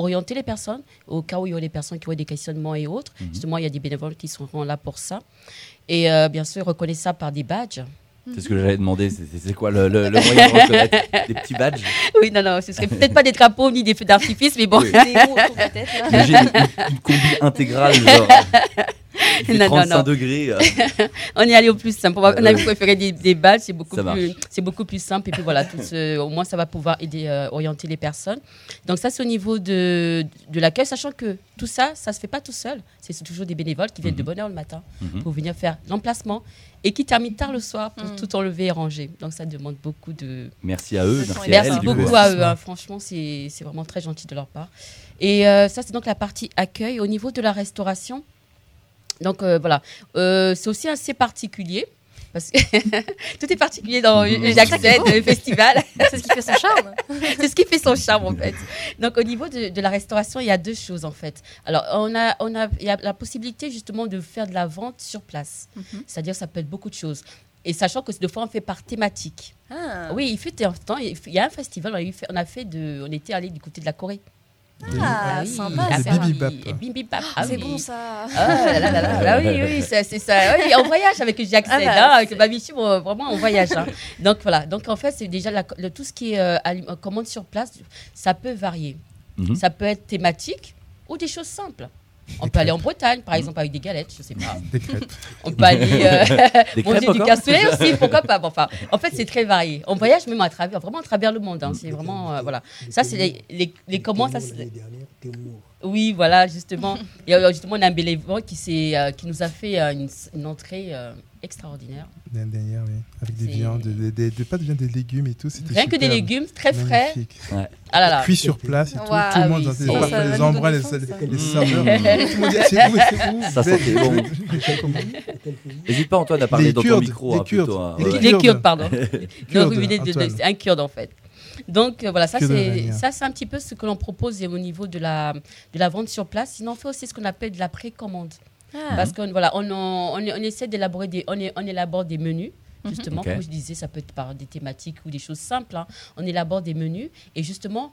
orienter les personnes au cas où il y a des personnes qui ont des questionnements et autres. Mhm. Justement, il y a des bénévoles qui seront là pour ça. Et euh, bien sûr, reconnaître ça par des badges.
C'est ce que j'allais demander, c'est quoi le, le, moyen de reconnaître Des petits badges?
Oui, non, non, ce serait peut-être pas des drapeaux ni des feux d'artifice, mais bon. Des
J'ai une, une, combi intégrale, genre. non, 35 non, non. degrés. Euh.
on est allé au plus simple. On, a préféré des, des balles, c'est beaucoup, plus, c'est beaucoup plus simple. Et puis voilà, tout au moins ça va pouvoir aider, euh, orienter les personnes. Donc ça, c'est au niveau de, de l'accueil, sachant que tout ça, ça se fait pas tout seul. C'est toujours des bénévoles qui viennent de mhm. bonne heure le matin mhm. pour venir faire l'emplacement et qui terminent tard le soir pour mm. tout enlever et ranger. Donc ça demande beaucoup de...
Merci à eux.
Merci, merci beaucoup à eux. Hein. Franchement, c'est vraiment très gentil de leur part. Et euh, ça, c'est donc la partie accueil. Au niveau de la restauration, donc euh, voilà, euh, c'est aussi assez particulier. Parce que tout est particulier dans l'accès mmh. festival.
C'est ce qui fait son charme.
c'est ce qui fait son charme en fait. Donc au niveau de, la restauration, il y a deux choses en fait. Alors on a, on a, il y a la possibilité justement de faire de la vente sur place. Mmh. C'est-à-dire ça peut être beaucoup de choses. Et sachant que de fois on fait par thématique. Ah. Oui, il fait un temps, il y a un festival, on a, fait, on a fait de, on était allé du côté de la Corée.
Ah, sympa.
Bibibap.
Ah, c'est bon ça.
Ah, là, là, là, oui, oui, c'est ça. Oui, on voyage avec Jacques ah, bah, hein, avec Babichou, vraiment on voyage. Hein. Donc voilà. Donc en fait, c'est déjà la, le, tout ce qui est euh, commande sur place, ça peut varier. Mhm. Ça peut être thématique ou des choses simples. On peut aller en Bretagne, par exemple, avec des galettes, je sais pas.
Des crêpes.
On peut aller euh, manger du cassoulet aussi, pourquoi pas. Enfin, en fait, c'est très varié. On voyage même à travers, vraiment à travers le monde. Hein. C'est vraiment, euh, voilà. Ça, c'est les, les, les comment ça. Oui, voilà, justement. Il y a justement un bénévole qui, euh, qui nous a fait une, entrée extraordinaire.
L'année dernière, oui. Avec des viandes, des, des- des- pas de viande, des légumes et tout.
Rien que des légumes très frais.
Magnifique.
Ah là là.
Cuit sur place et tout. Tout le monde
oui,
dans les,
ça
va
les les,
faim,
les,
ça.
les saveurs. Tout le monde dit, c'est où, c'est
Ça
Vous êtes-
sentait bon. N'hésite pas, Antoine, à parler
Les
dans ton
Kurdes,
micro.
les
hein, plutôt,
Kurdes.
hein,
Les
ouais.
Kurdes.
Les Kurdes, pardon. Un Kurde en fait. Donc euh, voilà, ça c'est ça c'est un petit peu ce que l'on propose au niveau de la de la vente sur place. Sinon on fait aussi ce qu'on appelle de la précommande.
Ah.
Parce qu'on voilà, on, on, on essaie d'élaborer des on, est- on élabore des menus.
Mhm.
Justement, comme je disais, ça peut être par des thématiques ou des choses simples. hein. On élabore des menus et justement,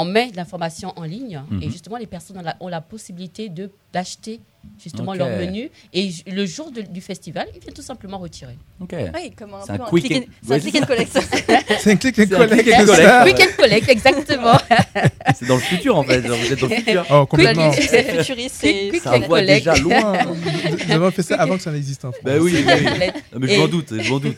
on met de l'information en ligne
Mhm.
et justement, les personnes ont la, ont la possibilité de d'acheter justement leur menu et le jour de- du festival, ils viennent tout simplement retirer.
Ok.
Oui, comme un,
un
un click
and-
and- c'est un click and collect.
C'est un click and
C'est un
collect.
click and collect.
ça
Week-end collect, exactement.
C'est dans le futur en fait. Vous êtes dans le futur.
Oh, complètement.
C'est futuriste, c'est
Quick
Ça
and
voit
collect.
déjà loin.
Nous avons fait ça avant que ça n'existe en France.
Bah oui, oui, oui. Non, mais je m'en doute, je m'en doute.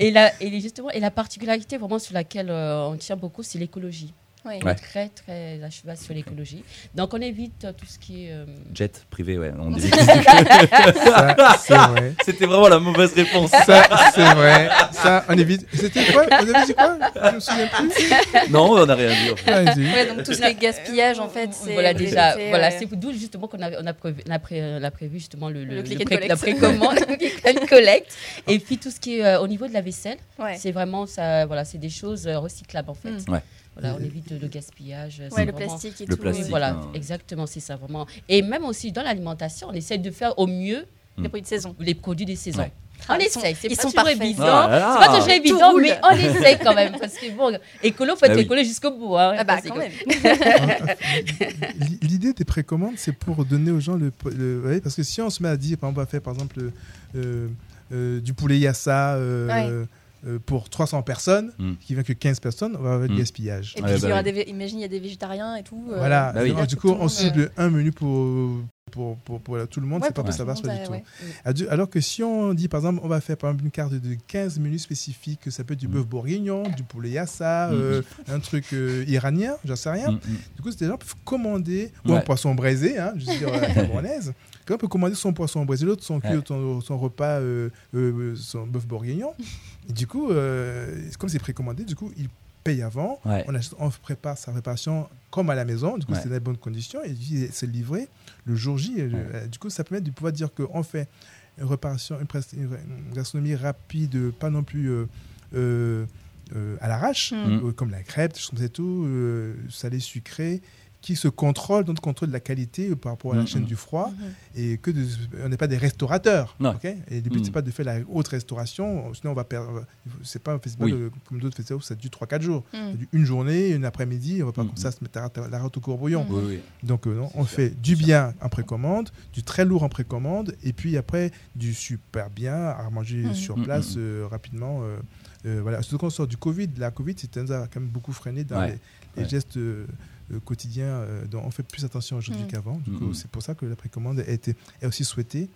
Et la, et justement, et la particularité vraiment sur laquelle euh, on tient beaucoup, c'est l'écologie.
Oui.
On
Ouais.
est très, très à cheval sur l'écologie. Donc, on évite euh, tout ce qui est. euh,
Jet privé, ouais. on dit-
Ça, c'est vrai.
C'était vraiment la mauvaise réponse.
Ça, c'est vrai. Ça, on évite. C'était quoi? Vous avez dit quoi? Je me souviens plus.
Non, on n'a rien dit. en fait.
Ouais, donc tout ce qui est gaspillage, en fait, c'est.
voilà déjà,
c'est,
voilà,
euh,
c'est d'où justement qu'on avait, on a prévu, on a pré- on a prévu justement le,
Le
pré-
collect.
la précommande, le click and collect. Et puis tout ce qui est euh, au niveau de la vaisselle,
Ouais.
c'est vraiment ça, voilà, c'est des choses recyclables en fait.
Mm.
Ouais.
Voilà, on évite le gaspillage. c'est
Ouais, le
vraiment-
plastique et
Le
tout.
plastique.
Voilà,
hein.
exactement, c'est ça vraiment. Et même aussi dans l'alimentation, on essaie de faire au mieux
Les produits de saison.
les produits des saisons.
Ouais.
On
Ah,
essaie, c'est
ils
pas toujours évident.
Ah
c'est pas toujours évident,
roule.
mais on essaie quand même. Parce que bon, écolo, faut être
Bah oui.
écolo jusqu'au bout. hein.
Ah bah,
C'est
quand même.
L'idée des précommandes, c'est pour donner aux gens le. le- ouais, parce que si on se met à dire, par exemple, on va faire par exemple euh, euh, du poulet yassa euh,
Ouais.
Euh, pour 300 personnes,
Mm.
qui vient que 15 personnes, on va avoir du
Mm.
gaspillage.
Et
Ouais,
puis, il y
bah
aura
oui.
des, imagine, il y a des végétariens et tout. euh,
Voilà,
Bah oui.
Donc, du coup, on cible un menu pour, pour, pour, pour tout le monde,
Ouais,
c'est pas
pour
que ça
le
pas du tout.
ouais.
Adu- Alors que si on dit, par exemple, on va faire par exemple une carte de 15 menus spécifiques, ça peut être du
Mm.
bœuf bourguignon, du poulet yassa,
Mm.
euh, un truc euh, iranien, j'en sais rien.
Mm, mm.
Du coup, des gens peuvent commander, ou
Ouais.
un poisson braisé, hein, je veux dire, la camerounaise. Quelqu'un peut commander son poisson braisé, l'autre son,
Ouais.
son, son repas, euh, euh, son bœuf bourguignon. Et du coup, euh, comme c'est précommandé, du coup, il paye avant.
Ouais.
On, achète- on prépare sa réparation comme à la maison. Du coup,
Ouais.
c'est dans de bonnes conditions. Et c'est livré le jour J. Euh, Du coup, ça permet de pouvoir dire qu'on fait une réparation, une, gastronomie rapide, pas non plus euh, euh, euh, à l'arrache,
Mm.
euh, comme la crêpe, ça et tout, euh, salé, sucré, qui se contrôle, donc contrôle la qualité par rapport à la
Mm,
chaîne
mm.
du froid,
Mhm.
et que de- on n'est pas des restaurateurs.
Ouais.
ok? Et le but,
Mm.
c'est pas de faire la haute restauration, sinon on va perdre. C'est pas un festival
Oui.
comme d'autres festivals où ça dure 3-4 jours.
Mm.
Ça dure une journée, une après-midi, on va pas
Mm,
comme ça se mettre à la rate au courbouillon.
Mm.
Oui, oui.
Donc euh, non, on fait du bien en précommande, du très lourd en précommande, et puis après du super bien à manger
Mhm.
sur place euh, rapidement. euh, euh, voilà. Surtout qu'on sort du Covid, la Covid, c'est a quand même beaucoup freiné dans
Ouais.
les, les
Ouais.
gestes euh, euh, quotidiens. euh, dont on fait plus attention aujourd'hui qu'avant. Du coup,
Mhm.
c'est pour ça que la précommande été est aussi souhaitée.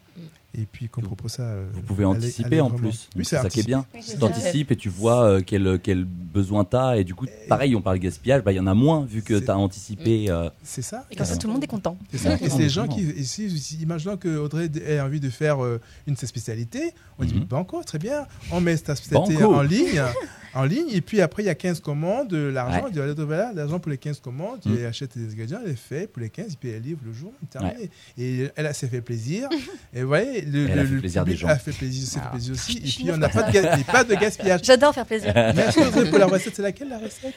Et puis qu'on
Vous-
propose ça. euh,
Vous pouvez
aller-
anticiper
aller
en plus.
Oui,
c'est ça qui est bien.
Oui,
Tu
c'est
anticipes et tu vois euh, quel, quel besoin tu as. Et du coup, pareil, on parle de gaspillage, bah, il y en a moins vu que tu as anticipé. euh,
C'est ça.
Et comme ça, tout le monde est content.
C'est ça. Et c'est les gens qui, ici, ici, imaginons que Audrey ait envie de faire euh, une de ses spécialités, on dit
Mhm.
banco, très bien, on met ta spécialité
Banco.
en ligne, en ligne, et puis après il y a 15 commandes, l'argent,
Ouais.
il dit allez, voilà, l'argent pour les 15 commandes,
Mhm.
elle achète les ingrédients, elle les fait pour les 15, et puis elle livre le jour, terminé. Et elle a- s'est fait plaisir, et vous voyez, le,
Elle a
le-
fait
le
plaisir des gens.
a fait plaisir, s'est fait
Ah.
plaisir aussi, et
suis
puis on n'a pas pas de gaspillage.
J'adore faire plaisir.
Merci pour la recette, c'est laquelle la recette?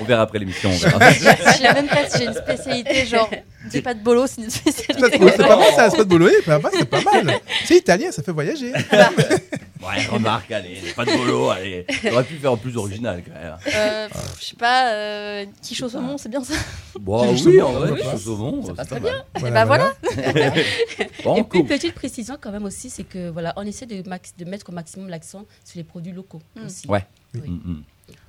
On verra après l'émission. on verra.
Je sais même pas si j'ai une spécialité, genre, dis pas de bolo, c'est une
C'est
spécialité.
pas c'est pas mal ça, c'est pas de c'est pas mal, c'est pas mal. C'est italien, ça fait voyager.
Ouais, remarque, allez, pas de bolo, allez. T'aurais pu faire plus original quand même.
Euh, je sais pas, euh, quiche au saumon, c'est bien ça
Bon, oui,
saumon,
en vrai,
oui.
quiche au saumon,
Ça
c'est
passe
pas
très
mal.
Et bah voilà.
Bon,
Et puis, petite précision quand même aussi, c'est que voilà, on essaie de, max- de mettre au maximum l'accent sur les produits locaux
Mm.
aussi.
Ouais.
Oui.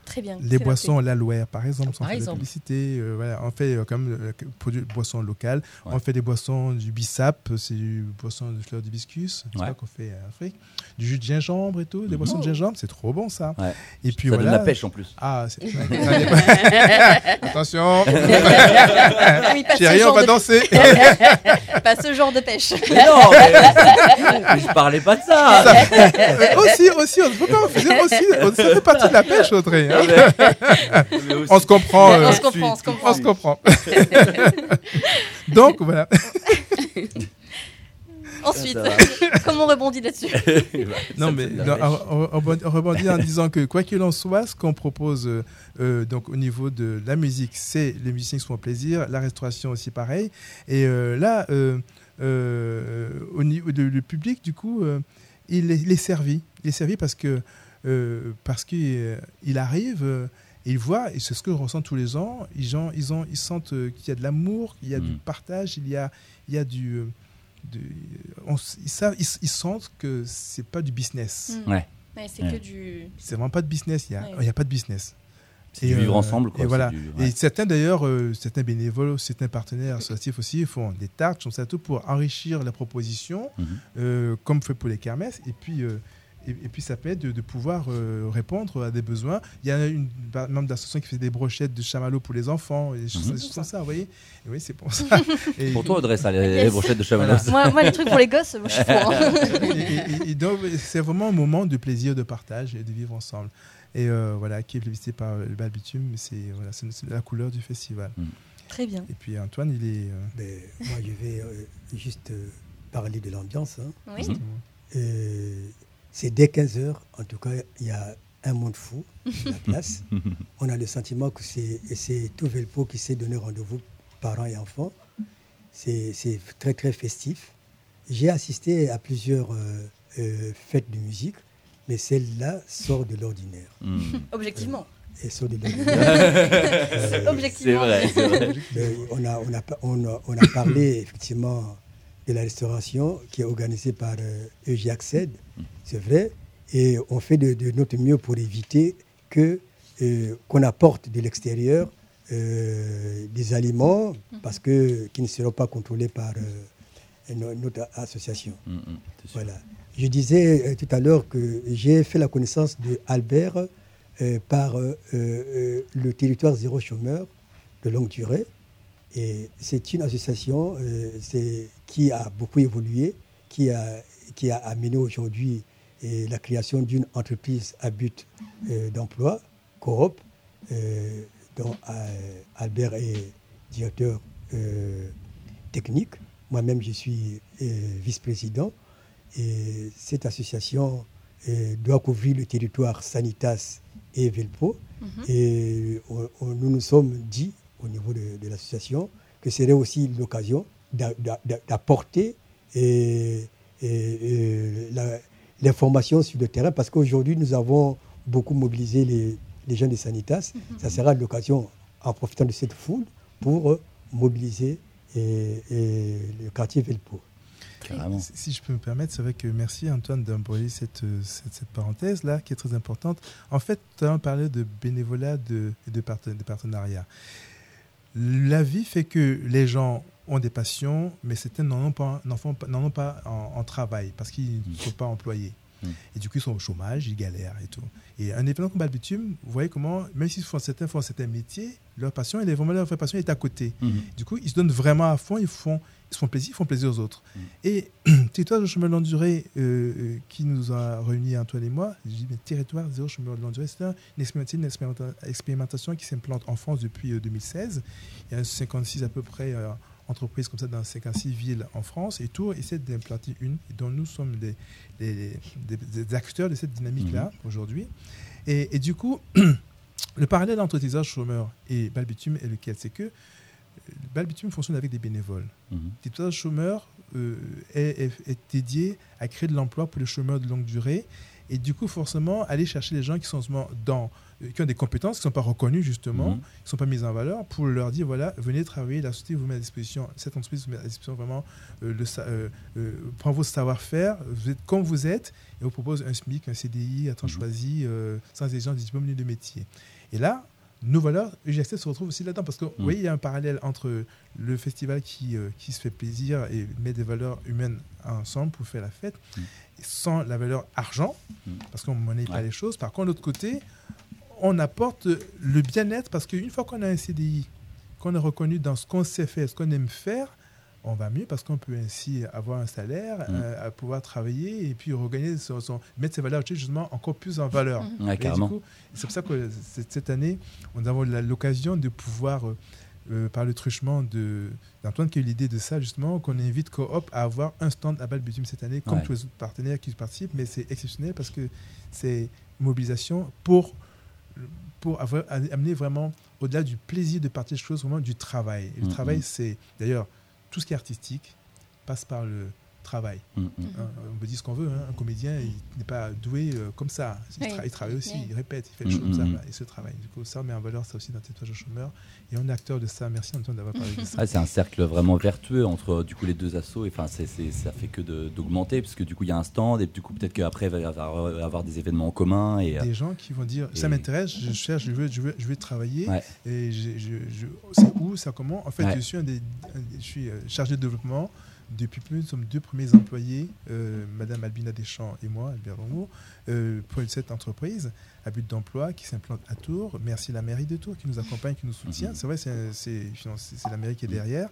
Très bien.
Les boissons l'aloe, par exemple, on
Par
de la
exemple.
publicité. euh, voilà, on fait euh, comme euh, produit boissons locales.
Ouais.
On fait des boissons du bissap, c'est du boisson de fleur d'hibiscus, c'est
Ouais.
ça qu'on fait en Afrique. Du jus de gingembre et tout, des boissons de gingembre, c'est trop bon ça.
Ouais.
Et puis
ça
voilà.
donne la pêche en plus.
Ah. Attention.
Oui,
chérie, on va
de...
danser.
pas ce genre de pêche.
Mais non, mais, mais je parlais pas de ça.
Aussi, aussi, on ne peut pas refuser aussi. on- Ça fait partie de la pêche, Audrey. On se comprend.
On
euh,
se comprend, on se comprend.
on se comprend. Donc voilà.
Ensuite, comment on rebondit là-dessus
Non, mais non, on, on- on rebondit- on rebondit en disant que quoi qu'il en soit, ce qu'on propose euh, euh, donc au niveau de la musique, c'est les musiciens qui se font plaisir, la restauration aussi pareil. Et euh, là, euh, euh, au niveau du le public, du coup, euh, il, est, il est servi. Il est servi parce que euh, parce qu'il il arrive. euh, et il voit, et c'est ce que je ressens tous les ans, ils, gens, ils, ont, ils sentent euh, qu'il y a de l'amour, qu'il y a du
Mm.
partage, il y a, il y a du... euh, du- on s- ils, savent, ils, ils sentent que c'est pas du business.
Mm.
Ouais.
Ouais, c'est
Ouais.
que du.
C'est vraiment pas de business. Il n'y a,
Ouais.
il y a pas de business.
C'est du
Et,
vivre
euh,
ensemble. Quoi.
Et voilà.
du-
Et certains d'ailleurs, euh, certains bénévoles, certains partenaires associatifs aussi font des tartes, tout pour enrichir la proposition,
Mhm.
euh, comme fait pour les kermesses. Et puis, euh, et, et puis ça permet de, de pouvoir euh, répondre à des besoins. Il y a une membre d'association qui fait des brochettes de chamallows pour les enfants, et des choses,
Mhm.
comme ça, vous voyez. Et oui, c'est pour ça. Et-
Pour toi, Audrey, ça, les,
Yes.
les brochettes de chamallows.
Moi, moi, les trucs pour les gosses, moi, je suis pour. hein.
et, et- et donc, c'est vraiment un moment de plaisir, de partage et de vivre ensemble. Et euh, voilà, qui est plébiscité par le bal bitume, c'est voilà, c'est- c'est la couleur du festival.
Très bien.
Et puis Antoine, il est. euh,
Mais moi, je vais euh, juste euh, parler de l'ambiance. hein.
Oui.
Euh, c'est dès 15h, en tout cas, il y a un monde fou sur la place. On a le sentiment que c'est et tout Velpo qui s'est donné rendez-vous, parents et enfants. C'est très, très festif. J'ai assisté à plusieurs euh, euh, fêtes de musique, mais celle-là sort de l'ordinaire.
Mhm.
Objectivement.
Elle sort de l'ordinaire. Euh,
C'est
Objectivement.
vrai, c'est vrai.
Euh, on, a, on, a, pa- on, a, on a parlé effectivement de la restauration qui est organisée par euh, EJ Acced, c'est vrai, et on fait de, de notre mieux pour éviter que euh, qu'on apporte de l'extérieur euh, des aliments parce que qui ne seront pas contrôlés par euh, no- notre association.
C'est sûr.
Voilà. Je disais euh, tout à l'heure que j'ai fait la connaissance de Albert euh, par euh, euh, le territoire zéro chômeur de longue durée. Et c'est une association euh, qui a beaucoup évolué, qui a, qui a amené aujourd'hui euh, la création d'une entreprise à but euh, d'emploi, coop, dont Albert est directeur technique. Moi-même, je suis vice-président. Et cette association doit couvrir le territoire Sanitas et Velpo.
Mhm.
Et on- on- nous nous sommes dit, au niveau de, de l'association, que ce serait aussi l'occasion d'a- d'a- d'a- d'apporter et- et- et la- l'information sur le terrain, parce qu'aujourd'hui, nous avons beaucoup mobilisé les, les gens de Sanitas. Ça sera l'occasion, en profitant de cette foule, pour mobiliser et- et le quartier Velpo.
Carrément.
Si, si je peux me permettre, c'est vrai que merci Antoine d'embrouiller cette, cette, cette parenthèse-là qui est très importante. En fait, tu as parlé de bénévolat de, et de, parten- de partenariat. La vie fait que les gens ont des passions, mais certains n'en ont pas, n'en font pas, n'en ont pas en, en travail parce qu'ils ne sont pas employés. Et du coup, ils sont au chômage, ils galèrent et tout. Et un événement comme Balbitume, vous voyez comment, même si certains font certains métiers, leur passion, elle est vraiment leur passion est à côté.
Mhm.
Du coup, ils se donnent vraiment à fond, ils, font, ils se font plaisir, ils font plaisir aux autres.
Mm.
Et Territoire de chemin de longue durée, euh, euh, qui nous a réunis, Antoine et moi, je dis, mais Territoire zéro chemin de longue durée, c'est un- une, expérimentation, une expérimenta- expérimentation qui s'implante en France depuis euh, 2016. Il y a 56 à peu près euh, entreprises comme ça dans 56 villes en France, et tout essaie d'implanter une, dont nous sommes des acteurs de cette dynamique-là aujourd'hui. Et, et du coup, le parallèle entre Territoire chômeur et Balbitume est lequel? C'est que euh, Balbitume fonctionne avec des bénévoles.
Mhm.
Territoire chômeur euh, est, est- est dédié à créer de l'emploi pour les chômeurs de longue durée Et du coup, forcément, aller chercher les gens qui sont dans, qui ont des compétences, qui ne sont pas reconnues justement,
Mhm.
qui ne sont pas mises en valeur, pour leur dire voilà, venez travailler, la société vous met à disposition, cette entreprise vous met à disposition vraiment euh, le, euh, euh, prend vos savoir-faire, vous êtes comme vous êtes, et vous propose un SMIC, un CDI à temps
Mhm.
choisi, euh, sans exigence de diplôme ni de métier. Et là, nos valeurs, EGAccess se retrouve aussi là-dedans, parce que vous voyez, il y a un parallèle entre le festival qui, euh, qui se fait plaisir et met des valeurs humaines ensemble pour faire la fête, sans la valeur argent, parce qu'on ne monnaie pas
Ouais.
les choses. Par contre, de l'autre côté, on apporte le bien-être, parce qu'une fois qu'on a un CDI, qu'on est reconnu dans ce qu'on sait faire, ce qu'on aime faire, on va mieux parce qu'on peut ainsi avoir un salaire,
Mm.
euh, à pouvoir travailler et puis regagner son, son- mettre ses valeurs justement encore plus en valeur.
Ouais,
coup, c'est pour ça que cette année, nous avons l'occasion de pouvoir, euh, euh, par le truchement d'Antoine qui a eu l'idée de ça, justement, qu'on invite Coop à avoir un stand à Balbutium cette année, comme
Ouais.
tous les autres partenaires qui participent, mais c'est exceptionnel parce que c'est mobilisation pour, pour avoir, amener vraiment, au-delà du plaisir de partir des choses, vraiment du travail. Et le
Mhm.
travail, c'est d'ailleurs tout ce qui est artistique passe par le travail.
Mm, mm.
Hein, on peut dire ce qu'on veut, hein, un comédien, il n'est pas doué euh, comme ça. Il,
Oui.
tra- il travaille aussi,
Oui.
il répète, il fait les
Mm,
choses comme ça,
mm,
voilà, il se travaille. Du coup, ça met en valeur ça aussi dans Tatouage au chômeur. Et on est acteur de ça. Merci Antoine d'avoir parlé de ça.
C'est un cercle vraiment vertueux entre du coup les deux assos. Et enfin, ça fait que d'augmenter parce que du coup il y a un stand et du coup peut-être qu'après il va y avoir, avoir des événements en commun et euh,
Des gens qui vont dire ça
Et-
m'intéresse, je cherche, je veux, je veux, je veux travailler.
Ouais.
Et je, je, je- c'est où, ça comment? En fait,
Ouais.
je suis un des, un des- je suis euh, chargé de développement. Depuis peu, nous sommes deux premiers employés, euh, Madame Albina Deschamps et moi, Albert Romo, euh, pour cette entreprise à but d'emploi qui s'implante à Tours. Merci la mairie de Tours qui nous accompagne, qui nous soutient.
Mhm.
C'est vrai, c'est la mairie qui est derrière.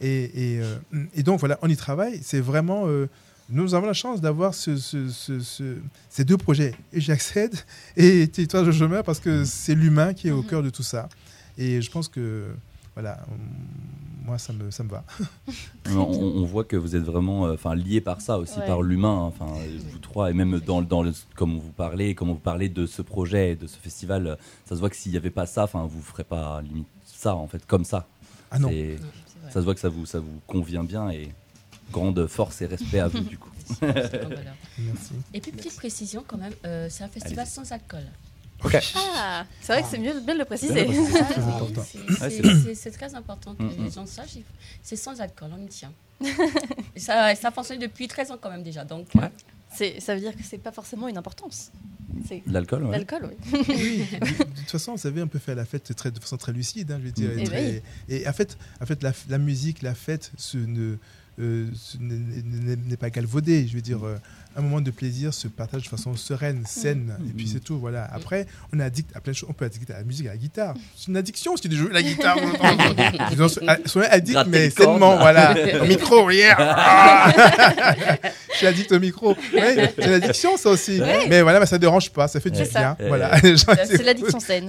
Et, et, euh, et donc voilà, on y travaille. C'est vraiment. euh, nous avons la chance d'avoir ce, ce- ce- ce- ces deux projets, et j'accède et Territoire de chômeur, parce que c'est l'humain qui est au
Mhm.
cœur de tout ça. Et je pense que, voilà, on- moi, ça me, ça me va.
on, on voit que vous êtes vraiment euh, enfin liés par ça aussi,
Ouais.
par l'humain. hein, Enfin, vous trois et même dans, dans le, comme vous parlez, comment vous parlez de ce projet, de ce festival, ça se voit que s'il n'y avait pas ça, enfin, vous ne ferez pas limite ça en fait, comme ça.
Ah non.
Ça se voit que ça vous, ça vous convient bien et grande force et respect à vous du coup.
Merci.
Et puis, petite précision quand même, euh, c'est un festival sans alcool.
Ah, c'est vrai que c'est mieux bien de le préciser.
C'est très important.
que
Mm,
les
mm.
gens sachent. C'est sans alcool, on y tient. Ça, ça fonctionne depuis 13 ans quand même déjà. Donc,
Ouais.
C'est- Ça veut dire que c'est pas forcément une importance.
L'alcool, ouais.
l'alcool, oui.
Oui, de, toute façon, vous savez, on peut faire la fête très, de façon très lucide, hein, je veux dire.
Mm.
et
Eh
très-
oui.
et en fait, en fait la, la musique, la fête, ce ne, euh, n'est- pas galvaudé. Je veux dire, euh, un moment de plaisir se partage de façon sereine, saine, et puis
Mm.
c'est tout. Voilà. Après, on est addict à plein de choses. On peut être addict à la musique, à la guitare. C'est une addiction aussi de jouer la guitare. Ils Ils sont addicts,
Gratter
mais
une
sainement, voilà. Au micro, hier. Ah je suis addict au micro. Ouais, c'est l'addiction, ça aussi. Mais voilà, mais ça dérange pas, ça fait du
C'est
bien. Voilà.
C'est l'addiction saine.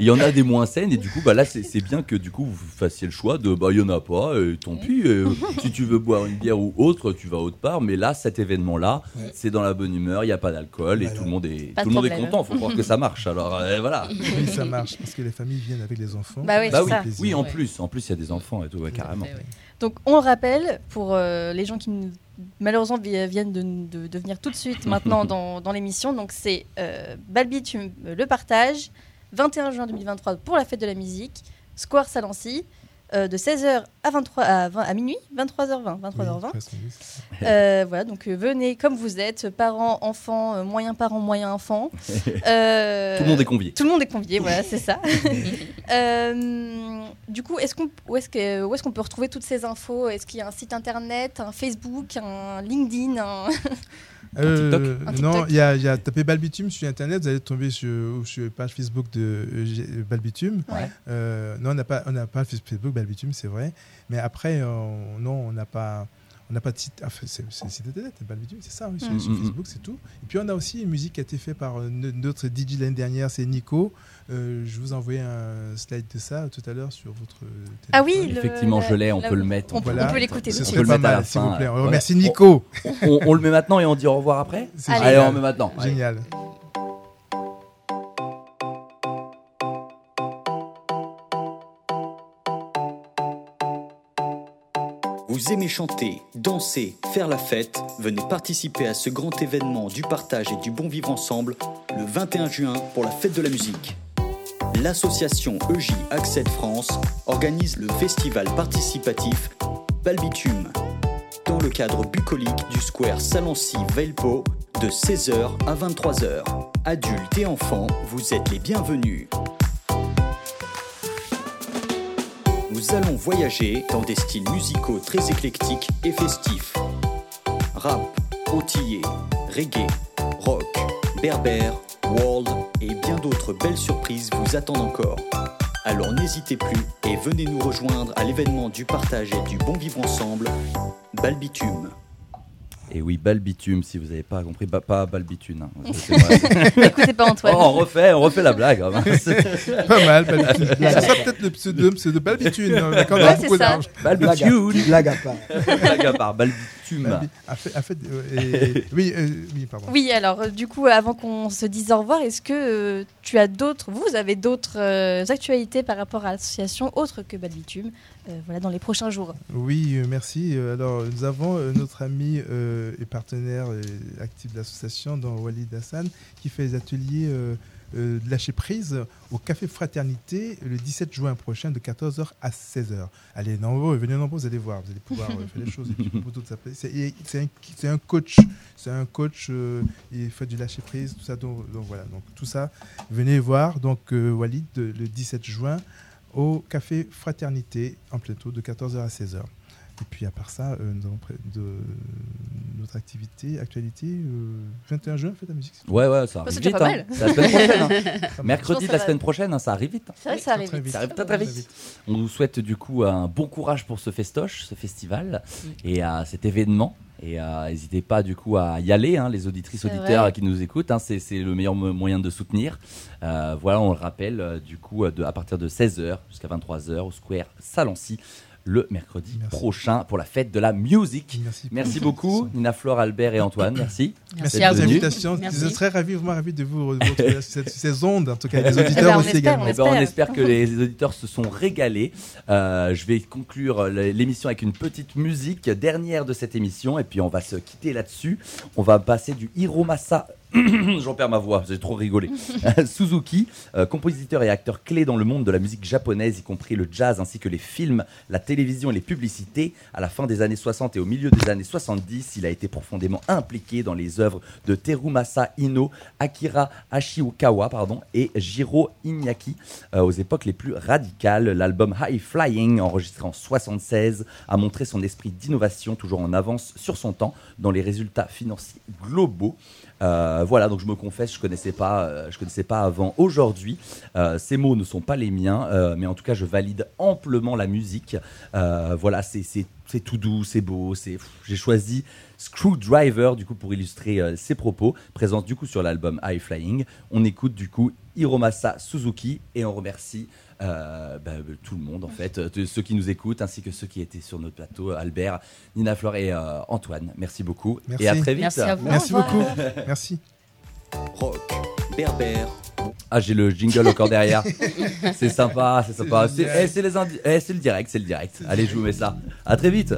Il y en a des moins saines et du coup bah là c'est bien que du coup vous fassiez le choix de bah il y en a pas et tant pis euh, si tu veux boire une bière ou autre tu vas autre part mais là cet événement là
Ouais.
c'est dans la bonne humeur il y a pas d'alcool et
Voilà.
tout le monde est
Pas
tout le monde est content faut croire que ça marche alors euh, voilà
Oui, ça marche, parce que les familles viennent avec les enfants.
Bah oui,
bah oui
ça.
oui en plus en plus il y a des enfants et tout ouais, carrément
ouais.
Donc on le rappelle pour euh, les gens qui nous- malheureusement vi- viennent de, de- de venir tout de suite maintenant dans, dans l'émission. Donc c'est euh, Balbitume, euh, le partage, 21 juin 2023 pour la fête de la musique, Square Salancy, euh, de 16h à, 23, à, 20 à minuit, 23h20. 23h20.
Oui, presque, oui, c'est ça.
Euh, voilà, donc euh, venez comme vous êtes, parents, enfants, moyens parents, moyens enfants.
Tout le monde est convié
tout le monde est convié, voilà, c'est ça. Du coup, est-ce qu'on, où est-ce que, où est-ce qu'on peut retrouver toutes ces infos? Est-ce qu'il y a un site internet, un Facebook, un LinkedIn un-
Euh,
Un
non, il y a, y a tapé Balbitume sur Internet, vous allez tomber sur, sur la page Facebook de euh, Balbitume.
Ouais.
Euh, non, on n'a pas, on n'a pas Facebook Balbitume, c'est vrai. Mais après, on- non, on n'a pas. On n'a pas de site, enfin, c'est le site internet, Balbitume, c'est ça, oui, sur,
Mm.
sur
Mm, mm,
Facebook, c'est tout. Et puis on a aussi une musique qui a été faite par no- notre DJ l'année dernière, c'est Nico. Euh, je vous ai envoyé un slide de ça tout à l'heure sur votre téléphone.
Ah oui,
effectivement je l'ai on
la-
peut le mettre
on,
Voilà.
on peut l'écouter.
On peut le
pas
mettre à la
mal, s'il
fin,
vous plaît. On remercie
voilà.
Nico.
on, on le met maintenant et on dit au revoir après
Allez.
allez on le met maintenant.
Génial.
Vous Vous aimez chanter, danser, faire la fête Venez participer à ce grand événement du partage et du bon vivre ensemble le 21 juin pour la fête de la musique. L'association EJ Accès France organise le festival participatif Balbitume dans le cadre bucolique du square Salancy Velpo de 16h à 23h. Adultes et enfants, vous êtes les bienvenus. Nous allons voyager dans des styles musicaux très éclectiques et festifs. Rap, antillais, reggae, rock, berbère, world bien d'autres belles surprises vous attendent encore. Alors n'hésitez plus et venez nous rejoindre à l'événement du partage et du bon vivre ensemble, Balbitume.
Et oui, Balbitume, si vous n'avez pas compris, bah, pas Balbitune. hein.
Écoutez pas
Oh,
Antoine.
on refait, on refait la blague. hein.
Pas mal, Balbitune. Ça sera peut-être le pseudo, pseudo Balbitune. hein,
Ouais, c'est ça.
Balbitune.
blague à part.
Blague à part, Balbitume.
Balbi- a fait- a fait- euh, et- oui, euh, oui, pardon.
Oui, alors euh, du coup, avant qu'on se dise au revoir, est-ce que euh, tu as d'autres, vous avez d'autres euh, actualités par rapport à l'association autres que Balbitume, euh, voilà, dans les prochains jours?
Oui, euh, merci. Alors, nous avons euh, notre ami euh, et partenaire euh, actif de l'association, dans Walid Hassan, qui fait des ateliers euh, lâcher prise au Café Fraternité le 17 juin prochain de 14h à 16h. Allez, nombreux, venez nombreux, vous allez voir, vous allez pouvoir euh, faire des choses. C'est un, un coach, c'est un coach, euh, il fait du lâcher prise, tout ça. Donc, voilà, donc tout ça, venez voir. Donc Walid le 17 juin au Café Fraternité en plateau de 14h à 16h. Et puis à part ça, euh, nous avons de, notre activité, actualité, euh, 21 juin, fête la musique.
Ouais, ouais, ça
Bah,
arrive vite.
pas
hein.
mal.
La semaine prochaine. hein. Mercredi de la semaine prochaine, hein, ça arrive vite.
C'est vrai,
Oui,
ça arrive
très
vite.
Ça arrive très très vite. On vous souhaite du coup un bon courage pour ce festoche, ce festival et à cet événement. Et euh, n'hésitez pas du coup à y aller, hein, les auditrices auditeurs
vrai.
qui nous écoutent. hein, c'est le meilleur mo- moyen de soutenir. Euh, voilà, on le rappelle, euh, du coup, de, à partir de 16h jusqu'à 23h au Square Salancy le mercredi
Merci.
prochain pour la fête de la musique.
Merci,
Merci beaucoup, Nina Flore, Albert et Antoine. Merci.
Merci
venus.
l'invitation.
Merci.
Je serais ravi, vraiment ravi de vous retrouver sur cette- ces ondes, en tout cas, les
Eh ben,
auditeurs
on
aussi
espère,
également.
Eh ben, on
espère.
espère que les auditeurs se sont régalés. Euh, je vais conclure l'émission avec une petite musique dernière de cette émission et puis on va se quitter là-dessus. On va passer du Hiromasa. J'en perds ma voix, j'ai trop rigolé. Suzuki, euh, compositeur et acteur clé dans le monde de la musique japonaise, y compris le jazz ainsi que les films, la télévision et les publicités. À la fin des années 60 et au milieu des années 70, il a été profondément impliqué dans les œuvres de Terumasa Ino, Akira Ashiokawa pardon, et Jiro Iñaki euh, aux époques les plus radicales. L'album High Flying, enregistré en 76, a montré son esprit d'innovation toujours en avance sur son temps dans les résultats financiers globaux. Euh, voilà, donc je me confesse, je connaissais pas, euh, je connaissais pas avant. Aujourd'hui, euh, ces mots ne sont pas les miens, mais en tout cas, je valide amplement la musique. Voilà, c'est tout doux, c'est beau, c'est. J'ai choisi Screwdriver du coup pour illustrer ses propos, présence du coup sur l'album High Flying. On écoute du coup Hiromasa Suzuki et on remercie euh, bah, tout le monde en fait, euh, ceux qui nous écoutent ainsi que ceux qui étaient sur notre plateau, Albert, Nina Flore et euh, Antoine. Merci beaucoup
Merci.
et à très vite.
Merci à vous.
Merci beaucoup. Merci.
Rock, berbère,
Ah, j'ai le jingle encore derrière. c'est sympa, c'est sympa.
C'est
eh, les eh, c'est le direct, c'est le direct. Allez, je vous mets ça. À très vite.